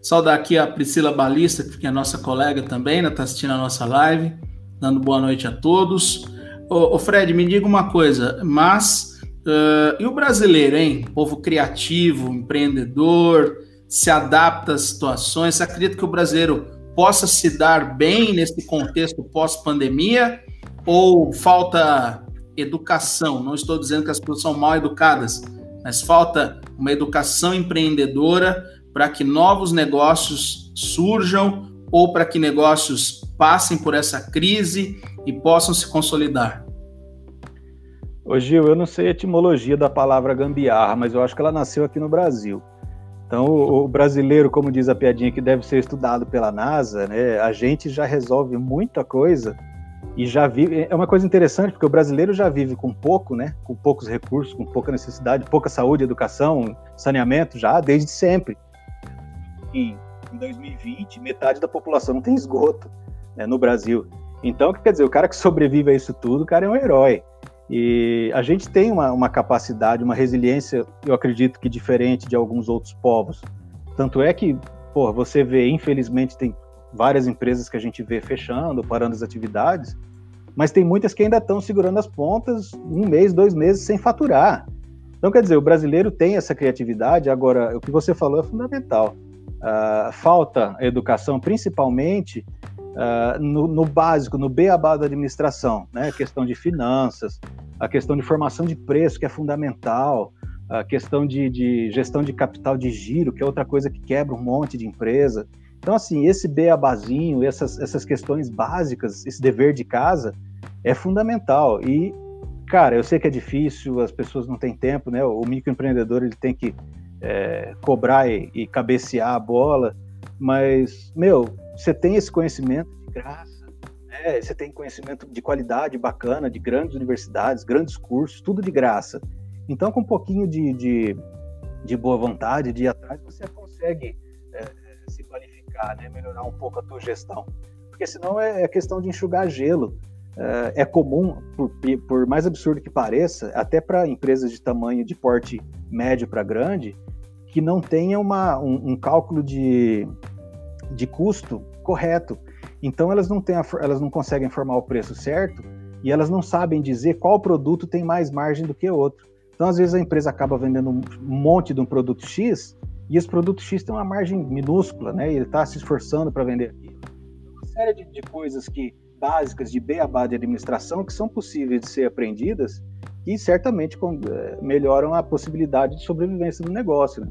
Saudar aqui a Priscila Balista, que é nossa colega também, está né, tá assistindo a nossa live, dando boa noite a todos. Ô, ô Fred, me diga uma coisa, mas uh, e o brasileiro, hein? Povo criativo, empreendedor, se adapta às situações. Você acredita que o brasileiro possa se dar bem nesse contexto pós-pandemia? Ou falta educação? Não estou dizendo que as pessoas são mal educadas, mas falta uma educação empreendedora para que novos negócios surjam ou para que negócios passem por essa crise e possam se consolidar. Ô Gil, eu não sei a etimologia da palavra gambiarra, mas eu acho que ela nasceu aqui no Brasil. Então, o, brasileiro, como diz a piadinha, que deve ser estudado pela NASA, né, a gente já resolve muita coisa e já vive. É uma coisa interessante, porque o brasileiro já vive com pouco, né? Com poucos recursos, com pouca necessidade, pouca saúde, educação, saneamento, já desde sempre. em, em 2020, metade da população não tem esgoto né, no Brasil. Então, quer dizer, o cara que sobrevive a isso tudo, o cara é um herói. E a gente tem uma, uma capacidade, uma resiliência, eu acredito que diferente de alguns outros povos. Tanto é que, pô, você vê, infelizmente, tem várias empresas que a gente vê fechando, parando as atividades, mas tem muitas que ainda estão segurando as pontas um mês, dois meses sem faturar. Então, quer dizer, o brasileiro tem essa criatividade, agora, o que você falou é fundamental. Uh, falta educação, principalmente uh, no, no, básico, no beabá da administração, né? A questão de finanças, a questão de formação de preço, que é fundamental, a questão de, de gestão de capital de giro, que é outra coisa que quebra um monte de empresa. Então, assim, esse beabazinho, essas, essas questões básicas, esse dever de casa, é fundamental. E cara, eu sei que é difícil, as pessoas não têm tempo, né? O microempreendedor ele tem que é, cobrar e, e, cabecear a bola, mas, meu, você tem esse conhecimento de graça, né? Você tem conhecimento de qualidade bacana, de grandes universidades, grandes cursos, tudo de graça. Então, com um pouquinho de, de, de boa vontade, de ir atrás, você consegue é, se qualificar, né? Melhorar um pouco a tua gestão. Porque senão é, é questão de enxugar gelo. É, é comum, por, por, mais absurdo que pareça, até para empresas de tamanho de porte médio para grande, que não tenha uma, um, um, cálculo de, de custo correto. Então elas não, têm a, elas não conseguem formar o preço certo e elas não sabem dizer qual produto tem mais margem do que outro. Então, às vezes, a empresa acaba vendendo um monte de um produto X e esse produto X tem uma margem minúscula, né? E ele está se esforçando para vender aquilo. Uma série de, de coisas que básicas de beabá de administração que são possíveis de ser aprendidas e certamente eh, melhoram a possibilidade de sobrevivência do negócio. Né?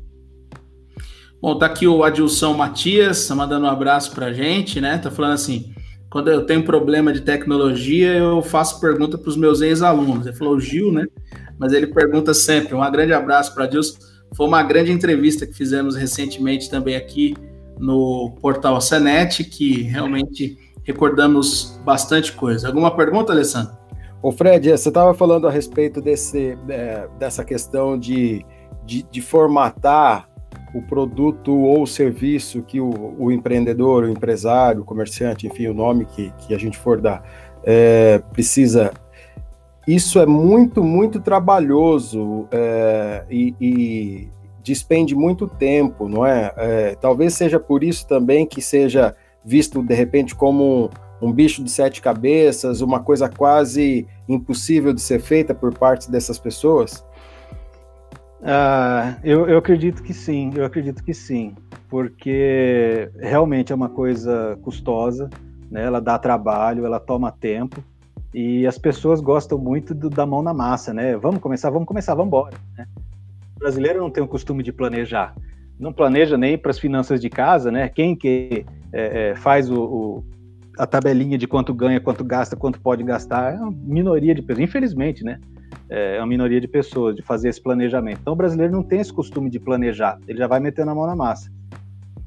Bom, tá aqui o Adilson Matias, tá mandando um abraço pra gente, né? Tá falando assim: quando eu tenho problema de tecnologia, eu faço pergunta para os meus ex-alunos. Ele falou Gil, né? Mas ele pergunta sempre. Um grande abraço para Adilson. Foi uma grande entrevista que fizemos recentemente também aqui no portal Senet, que realmente recordamos bastante coisa. Alguma pergunta, Alessandro? Ô Fred, você estava falando a respeito desse, é, dessa questão de, de, de, formatar o produto ou serviço que o, o, empreendedor, o empresário, o comerciante, enfim, o nome que, que a gente for dar, é, precisa. Isso é muito, muito trabalhoso é, e, e, despende muito tempo, não é? é? Talvez seja por isso também que seja visto de repente como um, um bicho de sete cabeças, uma coisa quase impossível de ser feita por parte dessas pessoas? Ah, eu, eu acredito que sim, eu acredito que sim, porque realmente é uma coisa custosa, né? ela dá trabalho, ela toma tempo, e as pessoas gostam muito do, da mão na massa, né? Vamos começar, vamos começar, vamos embora. Né? O brasileiro não tem o costume de planejar não planeja nem para as finanças de casa, né? Quem que é, é, faz o, o, a tabelinha de quanto ganha, quanto gasta, quanto pode gastar, é uma minoria de pessoas, infelizmente, né? É uma minoria de pessoas de fazer esse planejamento. Então o brasileiro não tem esse costume de planejar, ele já vai metendo a mão na massa.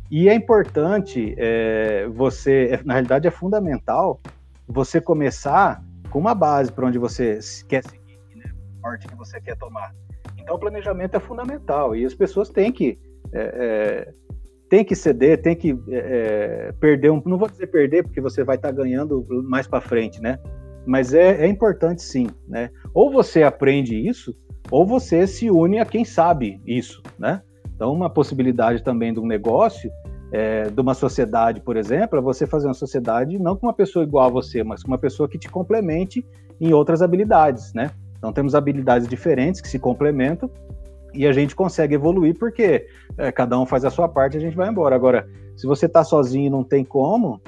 E é importante é, você, é, na realidade é fundamental, você começar com uma base para onde você quer seguir, né? Parte que você quer tomar. Então o planejamento é fundamental e as pessoas têm que é, é, que ceder, tem que é, é, perder um. Não vou dizer perder, porque você vai estar tá ganhando mais para frente, né? Mas é, é, importante sim, né? Ou você aprende isso, ou você se une a quem sabe isso, né? Então, uma possibilidade também de um negócio, é, de uma sociedade, por exemplo, é você fazer uma sociedade não com uma pessoa igual a você, mas com uma pessoa que te complemente em outras habilidades, né? Então, temos habilidades diferentes que se complementam e a gente consegue evoluir porque é, cada um faz a sua parte e a gente vai embora. Agora, se você está sozinho e não tem como,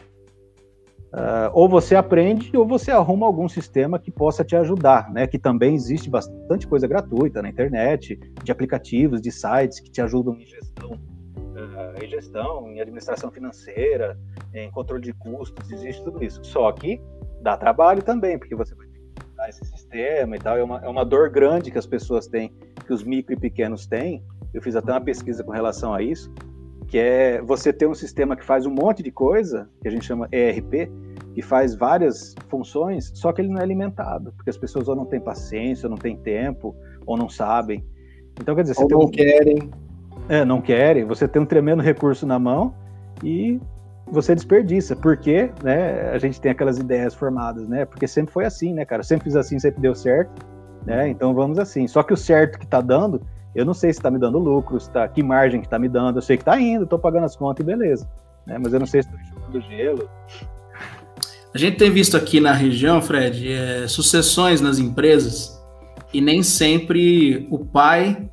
uh, ou você aprende ou você arruma algum sistema que possa te ajudar, né? Que também existe bastante coisa gratuita na internet, de aplicativos, de sites que te ajudam em gestão, uh, em gestão, em administração financeira, em controle de custos, existe tudo isso. Só que dá trabalho também, porque você vai ter que mudar esse sistema e tal. É uma, é uma dor grande que as pessoas têm que os micro e pequenos têm, eu fiz até uma pesquisa com relação a isso, que é você ter um sistema que faz um monte de coisa, que a gente chama ERP, que faz várias funções, só que ele não é alimentado, porque as pessoas ou não têm paciência, ou não têm tempo, ou não sabem. Então, quer dizer, ou não um... querem. É, não querem. Você tem um tremendo recurso na mão e você desperdiça, porque né, a gente tem aquelas ideias formadas, né? Porque sempre foi assim, né, cara? Sempre fiz assim, sempre deu certo, né? Então vamos assim. Só que o certo que tá dando, eu não sei se tá me dando lucro, se tá, que margem que tá me dando, eu sei que tá indo, tô pagando as contas e beleza. Né? Mas eu não sei se tô enxugando gelo. A gente tem visto aqui na região, Fred, é, sucessões nas empresas e nem sempre o pai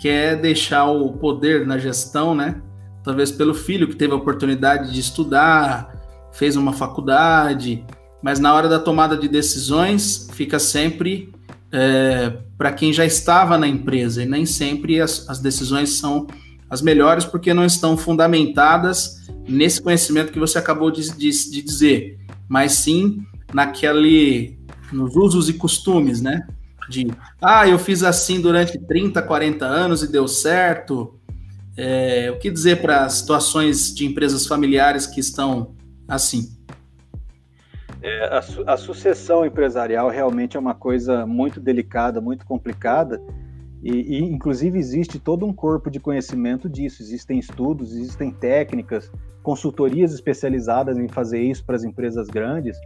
quer deixar o poder na gestão, né? talvez pelo filho que teve a oportunidade de estudar, fez uma faculdade, mas na hora da tomada de decisões fica sempre é, para quem já estava na empresa e nem sempre as, as decisões são as melhores porque não estão fundamentadas nesse conhecimento que você acabou de, de, de dizer, mas sim naquele nos usos e costumes, né? De ah, eu fiz assim durante 30, 40 anos e deu certo, é, o que dizer para situações de empresas familiares que estão assim? É, a, su a, sucessão empresarial realmente é uma coisa muito delicada, muito complicada, e, e, inclusive existe todo um corpo de conhecimento disso. Existem estudos, existem técnicas, consultorias especializadas em fazer isso para as empresas grandes.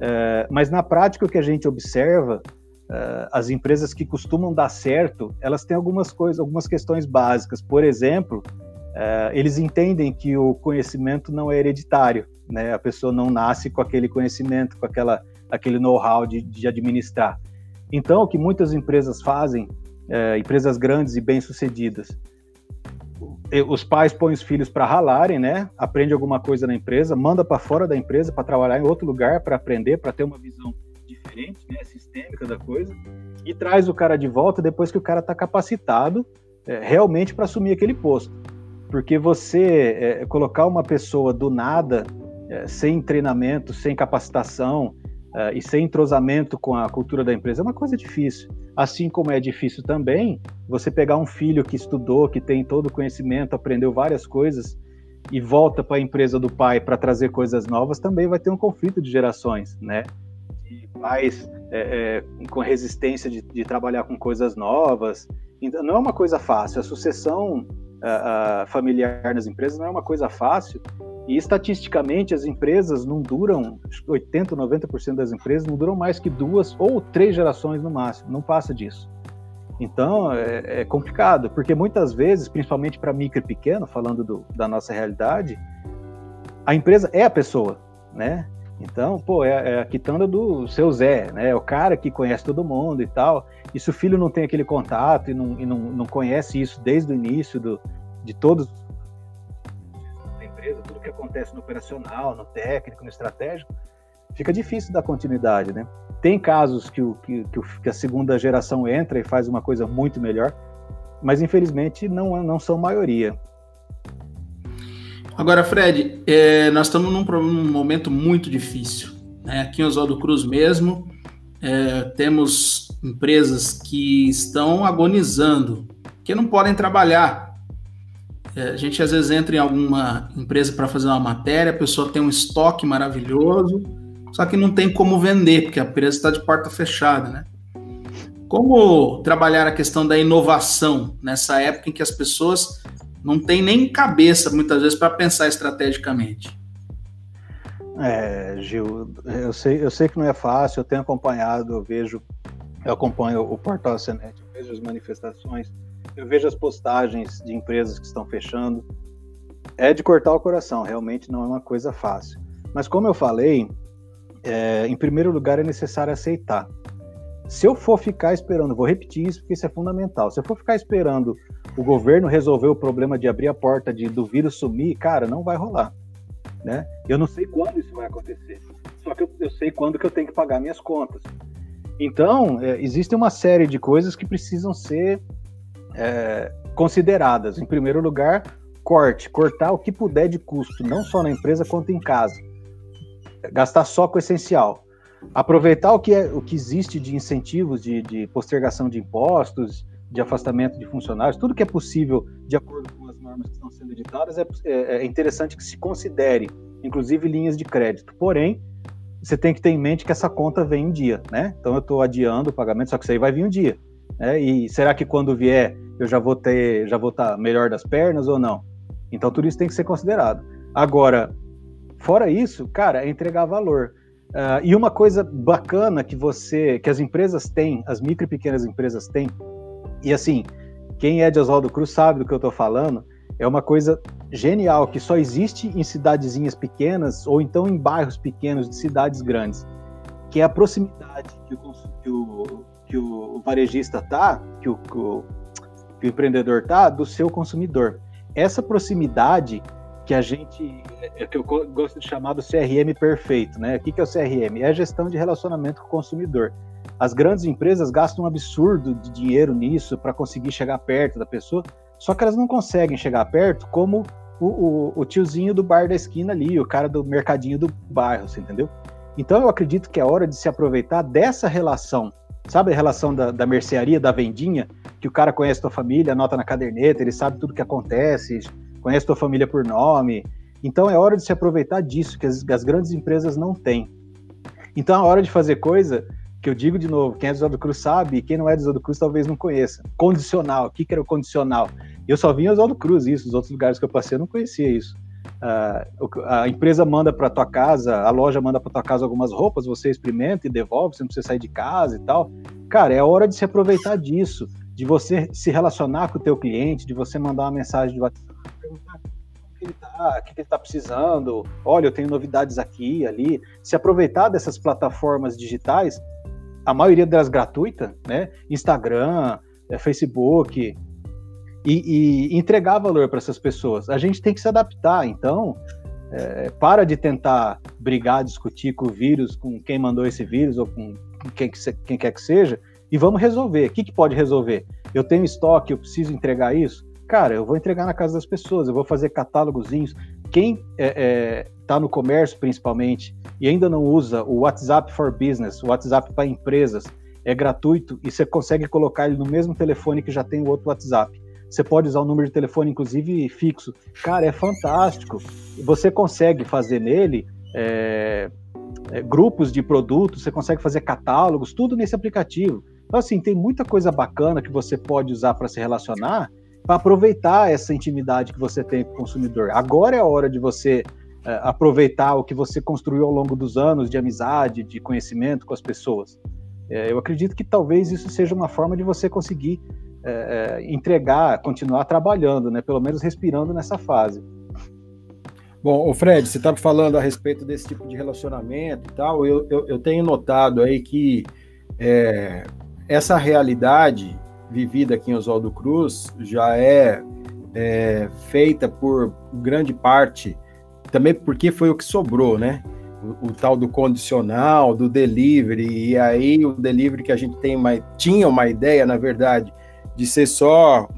É, mas na prática o que a gente observa uh, as empresas que costumam dar certo, elas têm algumas coisas, algumas questões básicas. Por exemplo, uh, eles entendem que o conhecimento não é hereditário, né? A pessoa não nasce com aquele conhecimento, com aquela, aquele know-how de, de administrar. Então, o que muitas empresas fazem, uh, empresas grandes e bem-sucedidas, os pais põem os filhos para ralarem, né? Aprende alguma coisa na empresa, manda para fora da empresa para trabalhar em outro lugar para aprender, para ter uma visão diferente, né? sistêmica da coisa, e traz o cara de volta depois que o cara está capacitado é, realmente para assumir aquele posto. Porque você é, colocar uma pessoa do nada, é, sem treinamento, sem capacitação é, e sem entrosamento com a cultura da empresa é uma coisa difícil. Assim como é difícil também você pegar um filho que estudou, que tem todo o conhecimento, aprendeu várias coisas e volta para a empresa do pai para trazer coisas novas, também vai ter um conflito de gerações, né? De pais é, é, com resistência de, de, trabalhar com coisas novas. Então, não é uma coisa fácil. A sucessão familiar nas empresas não é uma coisa fácil. E estatisticamente, as empresas não duram, 80%, 90% das empresas não duram mais que duas ou três gerações no máximo, não passa disso. Então, é, é complicado, porque muitas vezes, principalmente para micro e pequeno, falando do, da nossa realidade, a empresa é a pessoa, né? Então, pô, é, é, a quitanda do seu Zé, né? É o cara que conhece todo mundo e tal. E se o filho não tem aquele contato e não, e não, não conhece isso desde o início do, de todos da empresa, tudo que acontece no operacional, no técnico, no estratégico, fica difícil dar continuidade, né? Tem casos que, o, que, que a segunda geração entra e faz uma coisa muito melhor, mas infelizmente não, não são maioria. Agora, Fred, é, nós estamos num, num, momento muito difícil. Né? Aqui em Oswaldo Cruz mesmo, é, temos empresas que estão agonizando, que não podem trabalhar. É, a gente às vezes entra em alguma empresa para fazer uma matéria, a pessoa tem um estoque maravilhoso, só que não tem como vender, porque a empresa está de porta fechada, né? Como trabalhar a questão da inovação nessa época em que as pessoas não tem nem cabeça, muitas vezes, para pensar estrategicamente. É, Gil, eu sei, eu sei que não é fácil, eu tenho acompanhado, eu vejo, eu acompanho o portal Senet, eu vejo as manifestações, eu vejo as postagens de empresas que estão fechando. É de cortar o coração, realmente não é uma coisa fácil. Mas como eu falei, é, em primeiro lugar é necessário aceitar. Se eu for ficar esperando, vou repetir isso porque isso é fundamental. Se eu for ficar esperando o governo resolver o problema de abrir a porta de, do vírus sumir, cara, não vai rolar. Né? Eu não sei quando isso vai acontecer. Só que eu, eu sei quando que eu tenho que pagar minhas contas. Então, é, existe uma série de coisas que precisam ser é, consideradas. Em primeiro lugar, corte, cortar o que puder de custo, não só na empresa quanto em casa. Gastar só com o essencial aproveitar o que, é, o que existe de incentivos de, de postergação de impostos, de afastamento de funcionários, tudo que é possível de acordo com as normas que estão sendo editadas, é, é, é interessante que se considere, inclusive linhas de crédito. Porém, você tem que ter em mente que essa conta vem em dia, né? Então eu estou adiando o pagamento, só que isso aí vai vir um dia. Né? E será que quando vier eu já vou ter, já vou estar tá melhor das pernas ou não. Então tudo isso tem que ser considerado. Agora, fora isso, cara, é entregar valor. Uh, e uma coisa bacana que você, que as empresas têm, as micro e pequenas empresas têm, e assim, quem é de Oswaldo Cruz sabe do que eu estou falando, é uma coisa genial que só existe em cidadezinhas pequenas ou então em bairros pequenos de cidades grandes, que é a proximidade que o, que o, que o varejista tá, que o, que o, que o empreendedor tá, do seu consumidor. Essa proximidade que a gente, é que eu gosto de chamar do CRM perfeito, né? O que é o CRM? É a gestão de relacionamento com o consumidor. As grandes empresas gastam um absurdo de dinheiro nisso para conseguir chegar perto da pessoa, só que elas não conseguem chegar perto como o, o, o, tiozinho do bar da esquina ali, o cara do mercadinho do bairro, você entendeu? Então eu acredito que é hora de se aproveitar dessa relação, sabe a relação da, da mercearia, da vendinha, que o cara conhece tua família, anota na caderneta, ele sabe tudo que acontece, conhece tua família por nome. Então é hora de se aproveitar disso, que as, as grandes empresas não têm. Então é hora de fazer coisa que eu digo de novo, quem é do Oswaldo Cruz sabe, e quem não é do Oswaldo Cruz talvez não conheça. Condicional, o que, que era o condicional? Eu só vi em Oswaldo Cruz isso, os outros lugares que eu passei eu não conhecia isso. Uh, a empresa manda para tua casa, a loja manda para tua casa algumas roupas, você experimenta e devolve, você não precisa sair de casa e tal. Cara, é hora de se aproveitar disso, de você se relacionar com o teu cliente, de você mandar uma mensagem de WhatsApp, que ele tá, o que ele está precisando, olha, eu tenho novidades aqui, ali. Se aproveitar dessas plataformas digitais a maioria delas gratuita, né? Instagram, é, Facebook, e, e entregar valor para essas pessoas. A gente tem que se adaptar, então é, para de tentar brigar, discutir com o vírus, com quem mandou esse vírus ou com quem, quem quer que seja, e vamos resolver. O que, que pode resolver? Eu tenho estoque, eu preciso entregar isso? Cara, eu vou entregar na casa das pessoas, eu vou fazer catálogozinhos. Quem está é, é, no comércio, principalmente, e ainda não usa o WhatsApp for Business, o WhatsApp para empresas, é gratuito e você consegue colocar ele no mesmo telefone que já tem o outro WhatsApp. Você pode usar o número de telefone, inclusive, fixo. Cara, é fantástico. Você consegue fazer nele é, é, grupos de produtos, você consegue fazer catálogos, tudo nesse aplicativo. Então, assim, tem muita coisa bacana que você pode usar para se relacionar, para aproveitar essa intimidade que você tem com o consumidor. Agora é a hora de você é, aproveitar o que você construiu ao longo dos anos de amizade, de conhecimento com as pessoas. É, eu acredito que talvez isso seja uma forma de você conseguir é, é entregar, continuar trabalhando, né? Pelo menos respirando nessa fase. Bom, o Fred, você estava falando a respeito desse tipo de relacionamento e tal. Eu, eu, eu tenho notado aí que é, essa realidade vivida aqui em Oswaldo Cruz já é, é feita por grande parte também porque foi o que sobrou, né? O, o, tal do condicional, do delivery, e aí o delivery que a gente tem uma, tinha uma ideia, na verdade, de ser só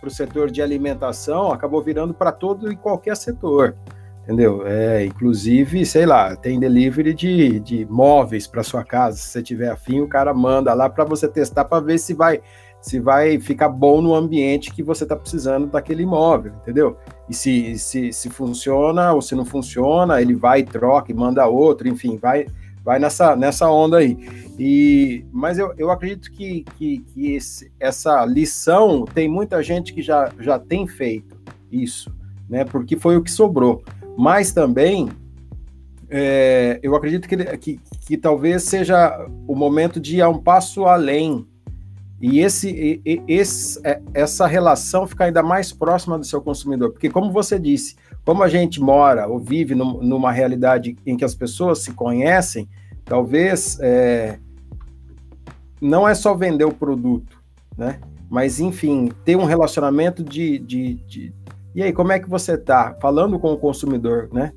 para o setor de alimentação, acabou virando para todo e qualquer setor, entendeu? É, inclusive, sei lá, tem delivery de, de móveis para sua casa, se você tiver afim, o cara manda lá para você testar para ver se vai se vai ficar bom no ambiente que você está precisando daquele imóvel, entendeu? E se, se, se funciona ou se não funciona, ele vai, troca e manda outro, enfim, vai, vai nessa, nessa onda aí. E, mas eu, eu acredito que, que, que esse, essa lição tem muita gente que já, já tem feito isso, né? Porque foi o que sobrou. Mas também é, eu acredito que, que, que talvez seja o momento de ir a um passo além e esse, esse, é, essa relação fica ainda mais próxima do seu consumidor, porque como você disse, como a gente mora ou vive numa realidade em que as pessoas se conhecem, talvez é, não é só vender o produto, né? Mas enfim, ter um relacionamento de, de, de e aí como é que você tá falando com o consumidor, né?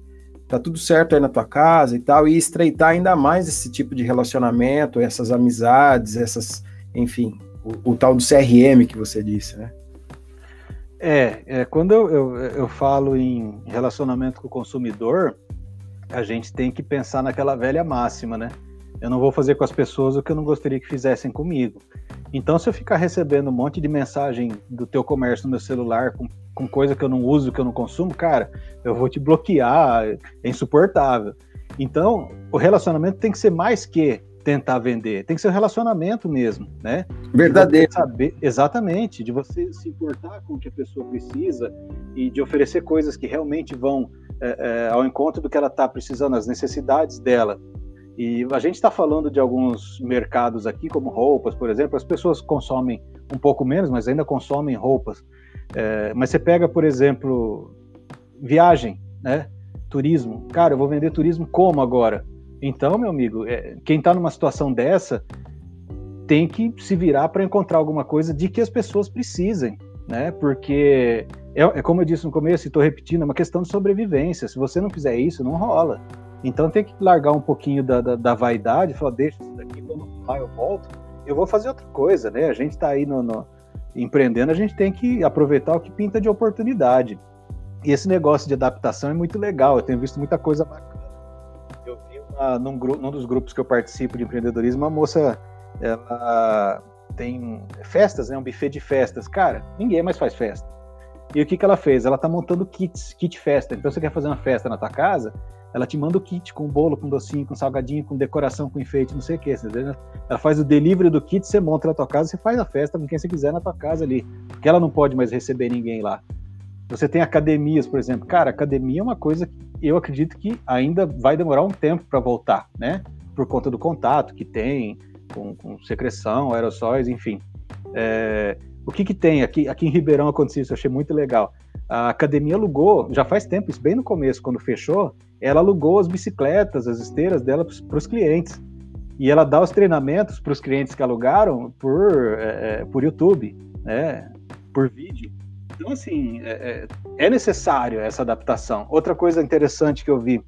Tá tudo certo aí na tua casa e tal, e estreitar ainda mais esse tipo de relacionamento, essas amizades, essas, enfim, o, tal do CRM que você disse, né? É, é quando eu, eu, eu falo em relacionamento com o consumidor, a gente tem que pensar naquela velha máxima, né? Eu não vou fazer com as pessoas o que eu não gostaria que fizessem comigo. Então, se eu ficar recebendo um monte de mensagem do teu comércio no meu celular com, com coisa que eu não uso, que eu não consumo, cara, eu vou te bloquear, é insuportável. Então, o relacionamento tem que ser mais que tentar vender. Tem que ser um relacionamento mesmo, né? Verdadeiro. Saber, exatamente, de você se importar com o que a pessoa precisa e de oferecer coisas que realmente vão é, é, ao encontro do que ela está precisando, as necessidades dela. E a gente está falando de alguns mercados aqui, como roupas, por exemplo, as pessoas consomem um pouco menos, mas ainda consomem roupas. É, mas você pega, por exemplo, viagem, né? Turismo. Cara, eu vou vender turismo como agora? Então, meu amigo, é, quem está numa situação dessa tem que se virar para encontrar alguma coisa de que as pessoas precisem, né? Porque é, é como eu disse no começo e estou repetindo, é uma questão de sobrevivência. Se você não fizer isso, não rola. Então tem que largar um pouquinho da, da, da vaidade, falar, deixa isso daqui, quando vai eu volto, eu vou fazer outra coisa, né? A gente está aí no, no, empreendendo, a gente tem que aproveitar o que pinta de oportunidade. E esse negócio de adaptação é muito legal, eu tenho visto muita coisa bacana. Eu vi uma, num, num dos grupos que eu participo de empreendedorismo, uma moça, ela tem festas, né? Um buffet de festas. Cara, ninguém mais faz festa. E o que, que ela fez? Ela tá montando kits, kit festa. Então você quer fazer uma festa na tua casa, ela te manda o kit com bolo, com docinho, com salgadinho, com decoração, com enfeite, não sei o que. Ela faz o delivery do kit, você monta na tua casa, você faz a festa com quem você quiser na tua casa ali. Porque ela não pode mais receber ninguém lá. Você tem academias, por exemplo. Cara, academia é uma coisa que eu acredito que ainda vai demorar um tempo para voltar, né? Por conta do contato que tem com, com secreção, aerossóis, enfim. É, o que, que tem? Aqui, aqui em Ribeirão aconteceu isso, eu achei muito legal. A academia alugou, já faz tempo, isso bem no começo, quando fechou, ela alugou as bicicletas, as esteiras dela para os clientes. E ela dá os treinamentos para os clientes que alugaram por, é, é, por YouTube, né, por vídeo. Então, assim, é, é, é, necessário essa adaptação. Outra coisa interessante que eu vi,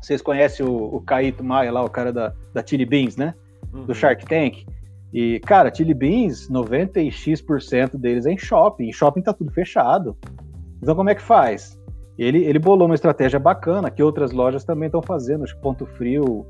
vocês conhecem o, o Caíto Maia lá, o cara da, da Chili Beans, né? Uhum. Do Shark Tank. E, cara, Chili Beans, 90x% deles é em shopping. Em shopping tá tudo fechado. Então, como é que faz? Ele, ele bolou uma estratégia bacana que outras lojas também estão fazendo, acho que Ponto Frio,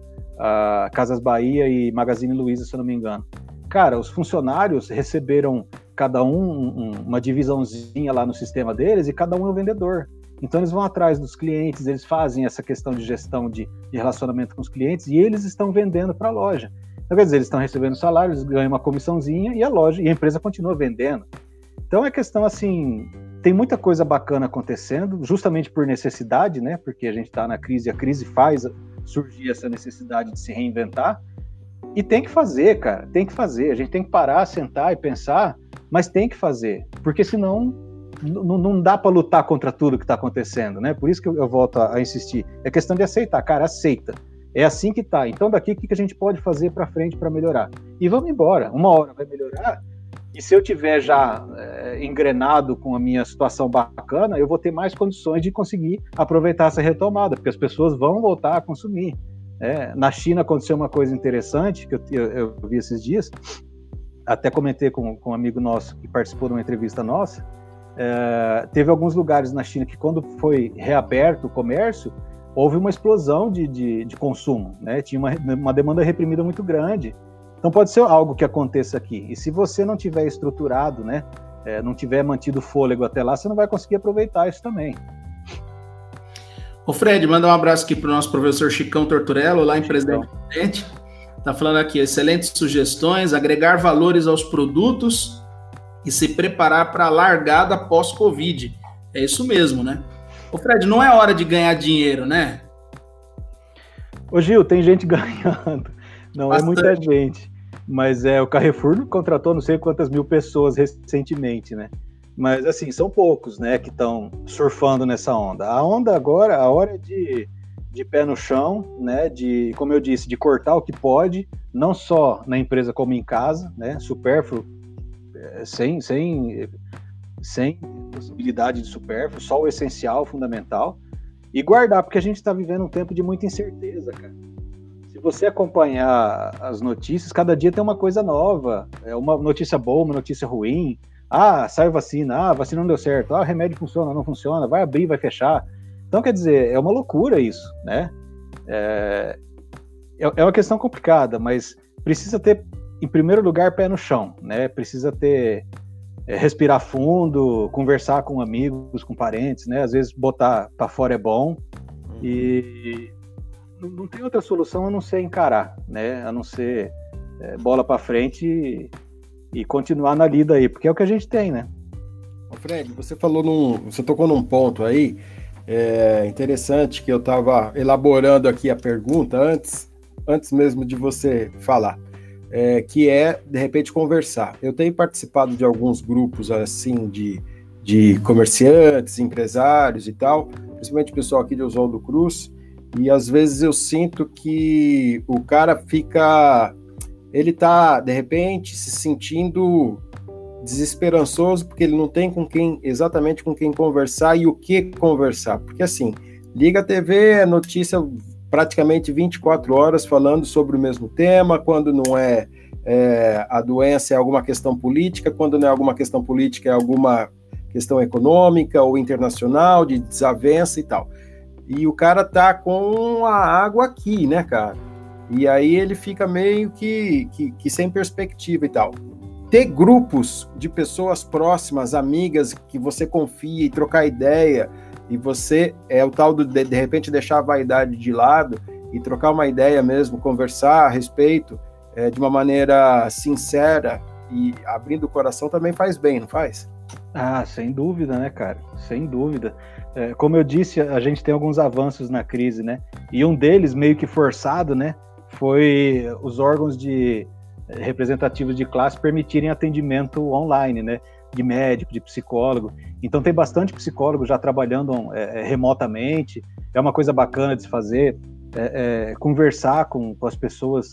Casas Bahia e Magazine Luiza, se eu não me engano. Cara, os funcionários receberam cada um, um uma divisãozinha lá no sistema deles e cada um é um vendedor. Então eles vão atrás dos clientes, eles fazem essa questão de gestão de, de relacionamento com os clientes e eles estão vendendo para a loja. Então, quer dizer, eles estão recebendo salário, eles ganham uma comissãozinha e a loja e a empresa continua vendendo. Então é questão assim tem muita coisa bacana acontecendo, justamente por necessidade, né? Porque a gente está na crise, a crise faz surgir essa necessidade de se reinventar. E tem que fazer, cara, tem que fazer. A gente tem que parar, sentar e pensar, mas tem que fazer, porque senão não dá para lutar contra tudo que está acontecendo, né? Por isso que eu volto a, insistir. É questão de aceitar, cara, aceita. É assim que tá. Então daqui o que a gente pode fazer para frente para melhorar? E vamos embora. Uma hora vai melhorar e se eu tiver já é, engrenado com a minha situação bacana, eu vou ter mais condições de conseguir aproveitar essa retomada, porque as pessoas vão voltar a consumir. É, na China aconteceu uma coisa interessante que eu, eu, eu vi esses dias, até comentei com, com, um amigo nosso que participou de uma entrevista nossa. É, teve alguns lugares na China que, quando foi reaberto o comércio, houve uma explosão de, de, de consumo, né? tinha uma, uma demanda reprimida muito grande. Então pode ser algo que aconteça aqui. E se você não tiver estruturado, né, é, não tiver mantido fôlego até lá, você não vai conseguir aproveitar isso também. O Fred, manda um abraço aqui para o nosso professor Chicão Torturello, lá em Presidente Prudente. Está falando aqui, excelentes sugestões, agregar valores aos produtos e se preparar para a largada pós-Covid. É isso mesmo, né? Ô Fred, não é hora de ganhar dinheiro, né? Ô Gil, tem gente ganhando. Não Bastante. é muita gente. Mas é, o Carrefour contratou não sei quantas mil pessoas recentemente, né? Mas assim, são poucos, né, que estão surfando nessa onda. A onda agora, a hora é de, de pé no chão, né? De, como eu disse, de cortar o que pode, não só na empresa como em casa, né? Supérfluo, é, sem, sem, sem possibilidade de supérfluo, só o essencial, fundamental. E guardar, porque a gente está vivendo um tempo de muita incerteza, cara você acompanhar as notícias, cada dia tem uma coisa nova. É uma notícia boa, uma notícia ruim. Ah, saiu vacina. Ah, vacina não deu certo. Ah, o remédio funciona, não funciona. Vai abrir, vai fechar. Então, quer dizer, é uma loucura isso, né? É, é, é uma questão complicada, mas precisa ter, em primeiro lugar, pé no chão, né? Precisa ter é, respirar fundo, conversar com amigos, com parentes, né? Às vezes botar para fora é bom. E não tem outra solução a não ser encarar, né? A não ser é, bola para frente e, e, continuar na lida aí, porque é o que a gente tem, né? Fred, você falou num, você tocou num ponto aí é, interessante que eu estava elaborando aqui a pergunta antes, antes mesmo de você falar, é, que é de repente conversar. Eu tenho participado de alguns grupos assim de, de comerciantes, empresários e tal, principalmente o pessoal aqui de Oswaldo Cruz, e às vezes eu sinto que o cara fica. Ele tá, de repente, se sentindo desesperançoso porque ele não tem com quem exatamente com quem conversar e o que conversar. Porque assim, liga a TV, é notícia praticamente 24 horas falando sobre o mesmo tema, quando não é, é a doença é alguma questão política, quando não é alguma questão política é alguma questão econômica ou internacional, de desavença e tal. E o cara tá com a água aqui, né, cara? E aí ele fica meio que, que, que sem perspectiva e tal. Ter grupos de pessoas próximas, amigas, que você confia e trocar ideia, e você é o tal do de, de repente deixar a vaidade de lado e trocar uma ideia mesmo, conversar a respeito é, de uma maneira sincera e abrindo o coração também faz bem, não faz? Ah, sem dúvida, né, cara? Sem dúvida. É, como eu disse, a gente tem alguns avanços na crise, né? E um deles, meio que forçado, né? Foi os órgãos de representativos de classe permitirem atendimento online, né? De médico, de psicólogo. Então tem bastante psicólogo já trabalhando é, é remotamente. É uma coisa bacana de se fazer. É, é conversar com, com as pessoas.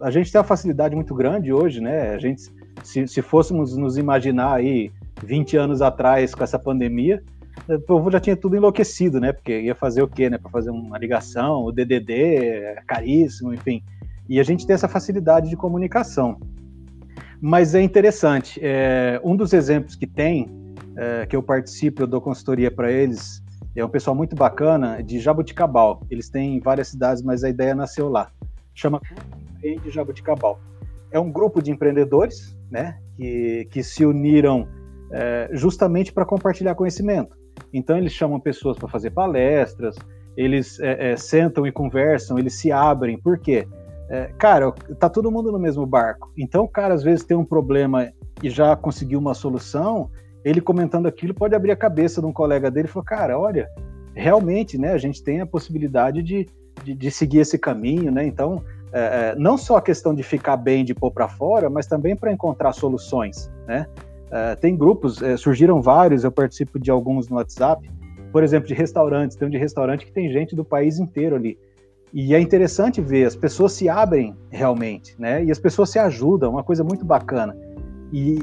a gente tem uma facilidade muito grande hoje, né? A gente, se, se fôssemos nos imaginar aí 20 anos atrás com essa pandemia, o povo já tinha tudo enlouquecido, né? Porque ia fazer o quê, né? Para fazer uma ligação, o DDD é caríssimo, enfim. E a gente tem essa facilidade de comunicação. Mas é interessante, é, um dos exemplos que tem, é, que eu participo, eu dou consultoria para eles, é um pessoal muito bacana de Jabuticabal. Eles têm várias cidades, mas a ideia nasceu lá. Chama de Jabuticabal. É um grupo de empreendedores, né? Que, que se uniram é, justamente para compartilhar conhecimento. Então eles chamam pessoas para fazer palestras, eles é, é, sentam e conversam, eles se abrem. Por quê? É, cara, tá todo mundo no mesmo barco. Então o cara às vezes tem um problema e já conseguiu uma solução. Ele comentando aquilo pode abrir a cabeça de um colega dele e falar, cara, olha, realmente, né? A gente tem a possibilidade de, de, de seguir esse caminho, né? Então é, é, não só a questão de ficar bem, de pôr para fora, mas também para encontrar soluções, né? Uh, tem grupos, uh, surgiram vários, eu participo de alguns no WhatsApp, por exemplo, de restaurantes. Tem um de restaurante que tem gente do país inteiro ali. E é interessante ver, as pessoas se abrem realmente, né? E as pessoas se ajudam, uma coisa muito bacana. E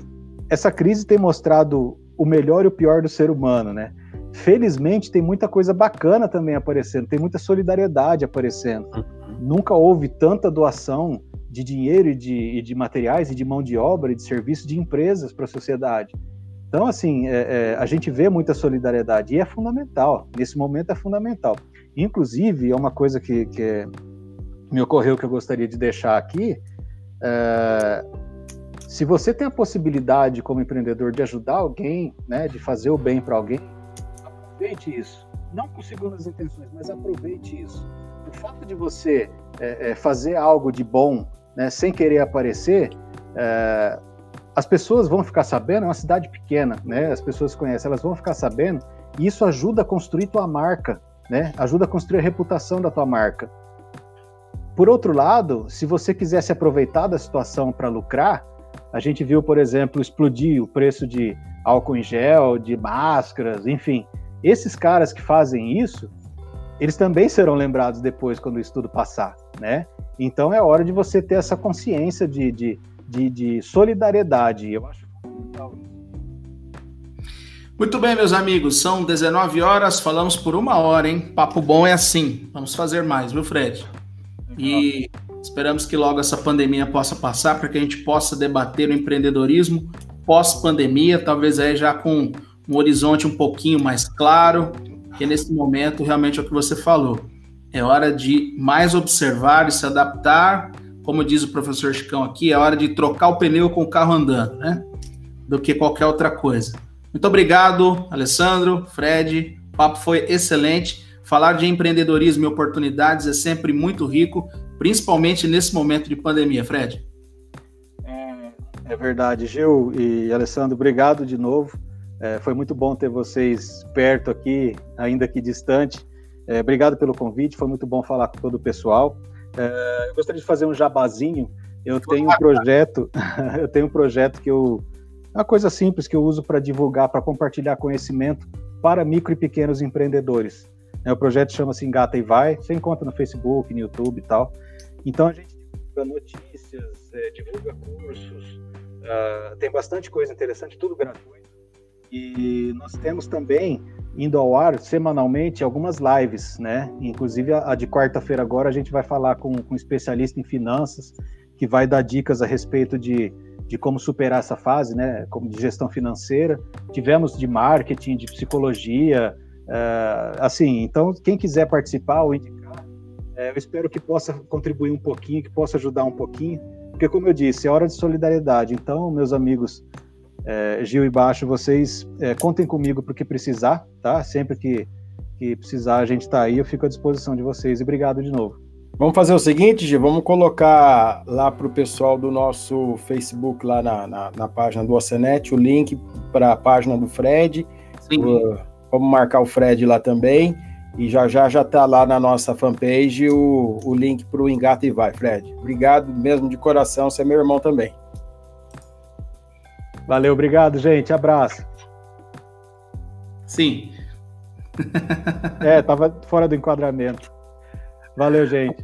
essa crise tem mostrado o melhor e o pior do ser humano, né? Felizmente tem muita coisa bacana também aparecendo, tem muita solidariedade aparecendo. Uhum. Nunca houve tanta doação de dinheiro e de, e de materiais e de mão de obra e de serviço de empresas para a sociedade. Então, assim, é, é, a gente vê muita solidariedade e é fundamental. Nesse momento é fundamental. Inclusive, é uma coisa que, que é, me ocorreu que eu gostaria de deixar aqui. É, se você tem a possibilidade, como empreendedor, de ajudar alguém, né, de fazer o bem para alguém, aproveite isso. Não com segundas intenções, mas aproveite isso. O fato de você é, é, fazer algo de bom né, sem querer aparecer, as pessoas vão ficar sabendo, é uma cidade pequena, né, as pessoas conhecem, elas vão ficar sabendo, e isso ajuda a construir tua marca, né, ajuda a construir a reputação da tua marca. Por outro lado, se você quiser se aproveitar da situação para lucrar, a gente viu, por exemplo, explodir o preço de álcool em gel, de máscaras, enfim. Esses caras que fazem isso, eles também serão lembrados depois quando o estudo passar, né? Então é hora de você ter essa consciência de, de, de, de solidariedade. Eu acho fundamental Muito bem, meus amigos, são 19 horas, falamos por uma hora, hein? Papo bom é assim. Vamos fazer mais, viu, Fred? E esperamos que logo essa pandemia possa passar para que a gente possa debater o empreendedorismo pós-pandemia, talvez aí já com um horizonte um pouquinho mais claro, que nesse momento realmente é o que você falou é hora de mais observar e se adaptar. Como diz o professor Chicão aqui, é hora de trocar o pneu com o carro andando, né? Do que qualquer outra coisa. Muito obrigado, Alessandro, Fred. O papo foi excelente. Falar de empreendedorismo e oportunidades é sempre muito rico, principalmente nesse momento de pandemia, Fred. É, é verdade, Gil e Alessandro, obrigado de novo. É, foi muito bom ter vocês perto aqui, ainda que distante. É, obrigado pelo convite, foi muito bom falar com todo o pessoal. É, eu gostaria de fazer um jabazinho. Eu tenho um projeto, eu tenho um projeto que eu. É uma coisa simples que eu uso para divulgar, para compartilhar conhecimento para micro e pequenos empreendedores. É, o projeto chama-se Engata e Vai, você encontra no Facebook, no YouTube e tal. Então a gente divulga notícias, é, divulga cursos, uh, tem bastante coisa interessante, tudo gratuito. E nós temos também, indo ao ar semanalmente, algumas lives, né? Inclusive a, de quarta-feira agora a gente vai falar com, com um especialista em finanças, que vai dar dicas a respeito de, de como superar essa fase, né? Como de gestão financeira. Tivemos de marketing, de psicologia, Uh, assim, então, quem quiser participar ou indicar, é, eu espero que possa contribuir um pouquinho, que possa ajudar um pouquinho, porque, como eu disse, é hora de solidariedade. Então, meus amigos é, Gil e Baixo, vocês é, contem comigo para o que precisar, tá? Sempre que, que precisar, a gente está aí, eu fico à disposição de vocês. E obrigado de novo. Vamos fazer o seguinte, Gil, vamos colocar lá para o pessoal do nosso Facebook, lá na, na, na página do Ocenet, o link para a página do Fred. Sim. O, Vamos marcar o Fred lá também. E já já já tá lá na nossa fanpage o, o link para o Engata e Vai, Fred. Obrigado mesmo de coração, você é meu irmão também. Valeu, obrigado, gente. Abraço. Sim. é, tava fora do enquadramento. Valeu, gente.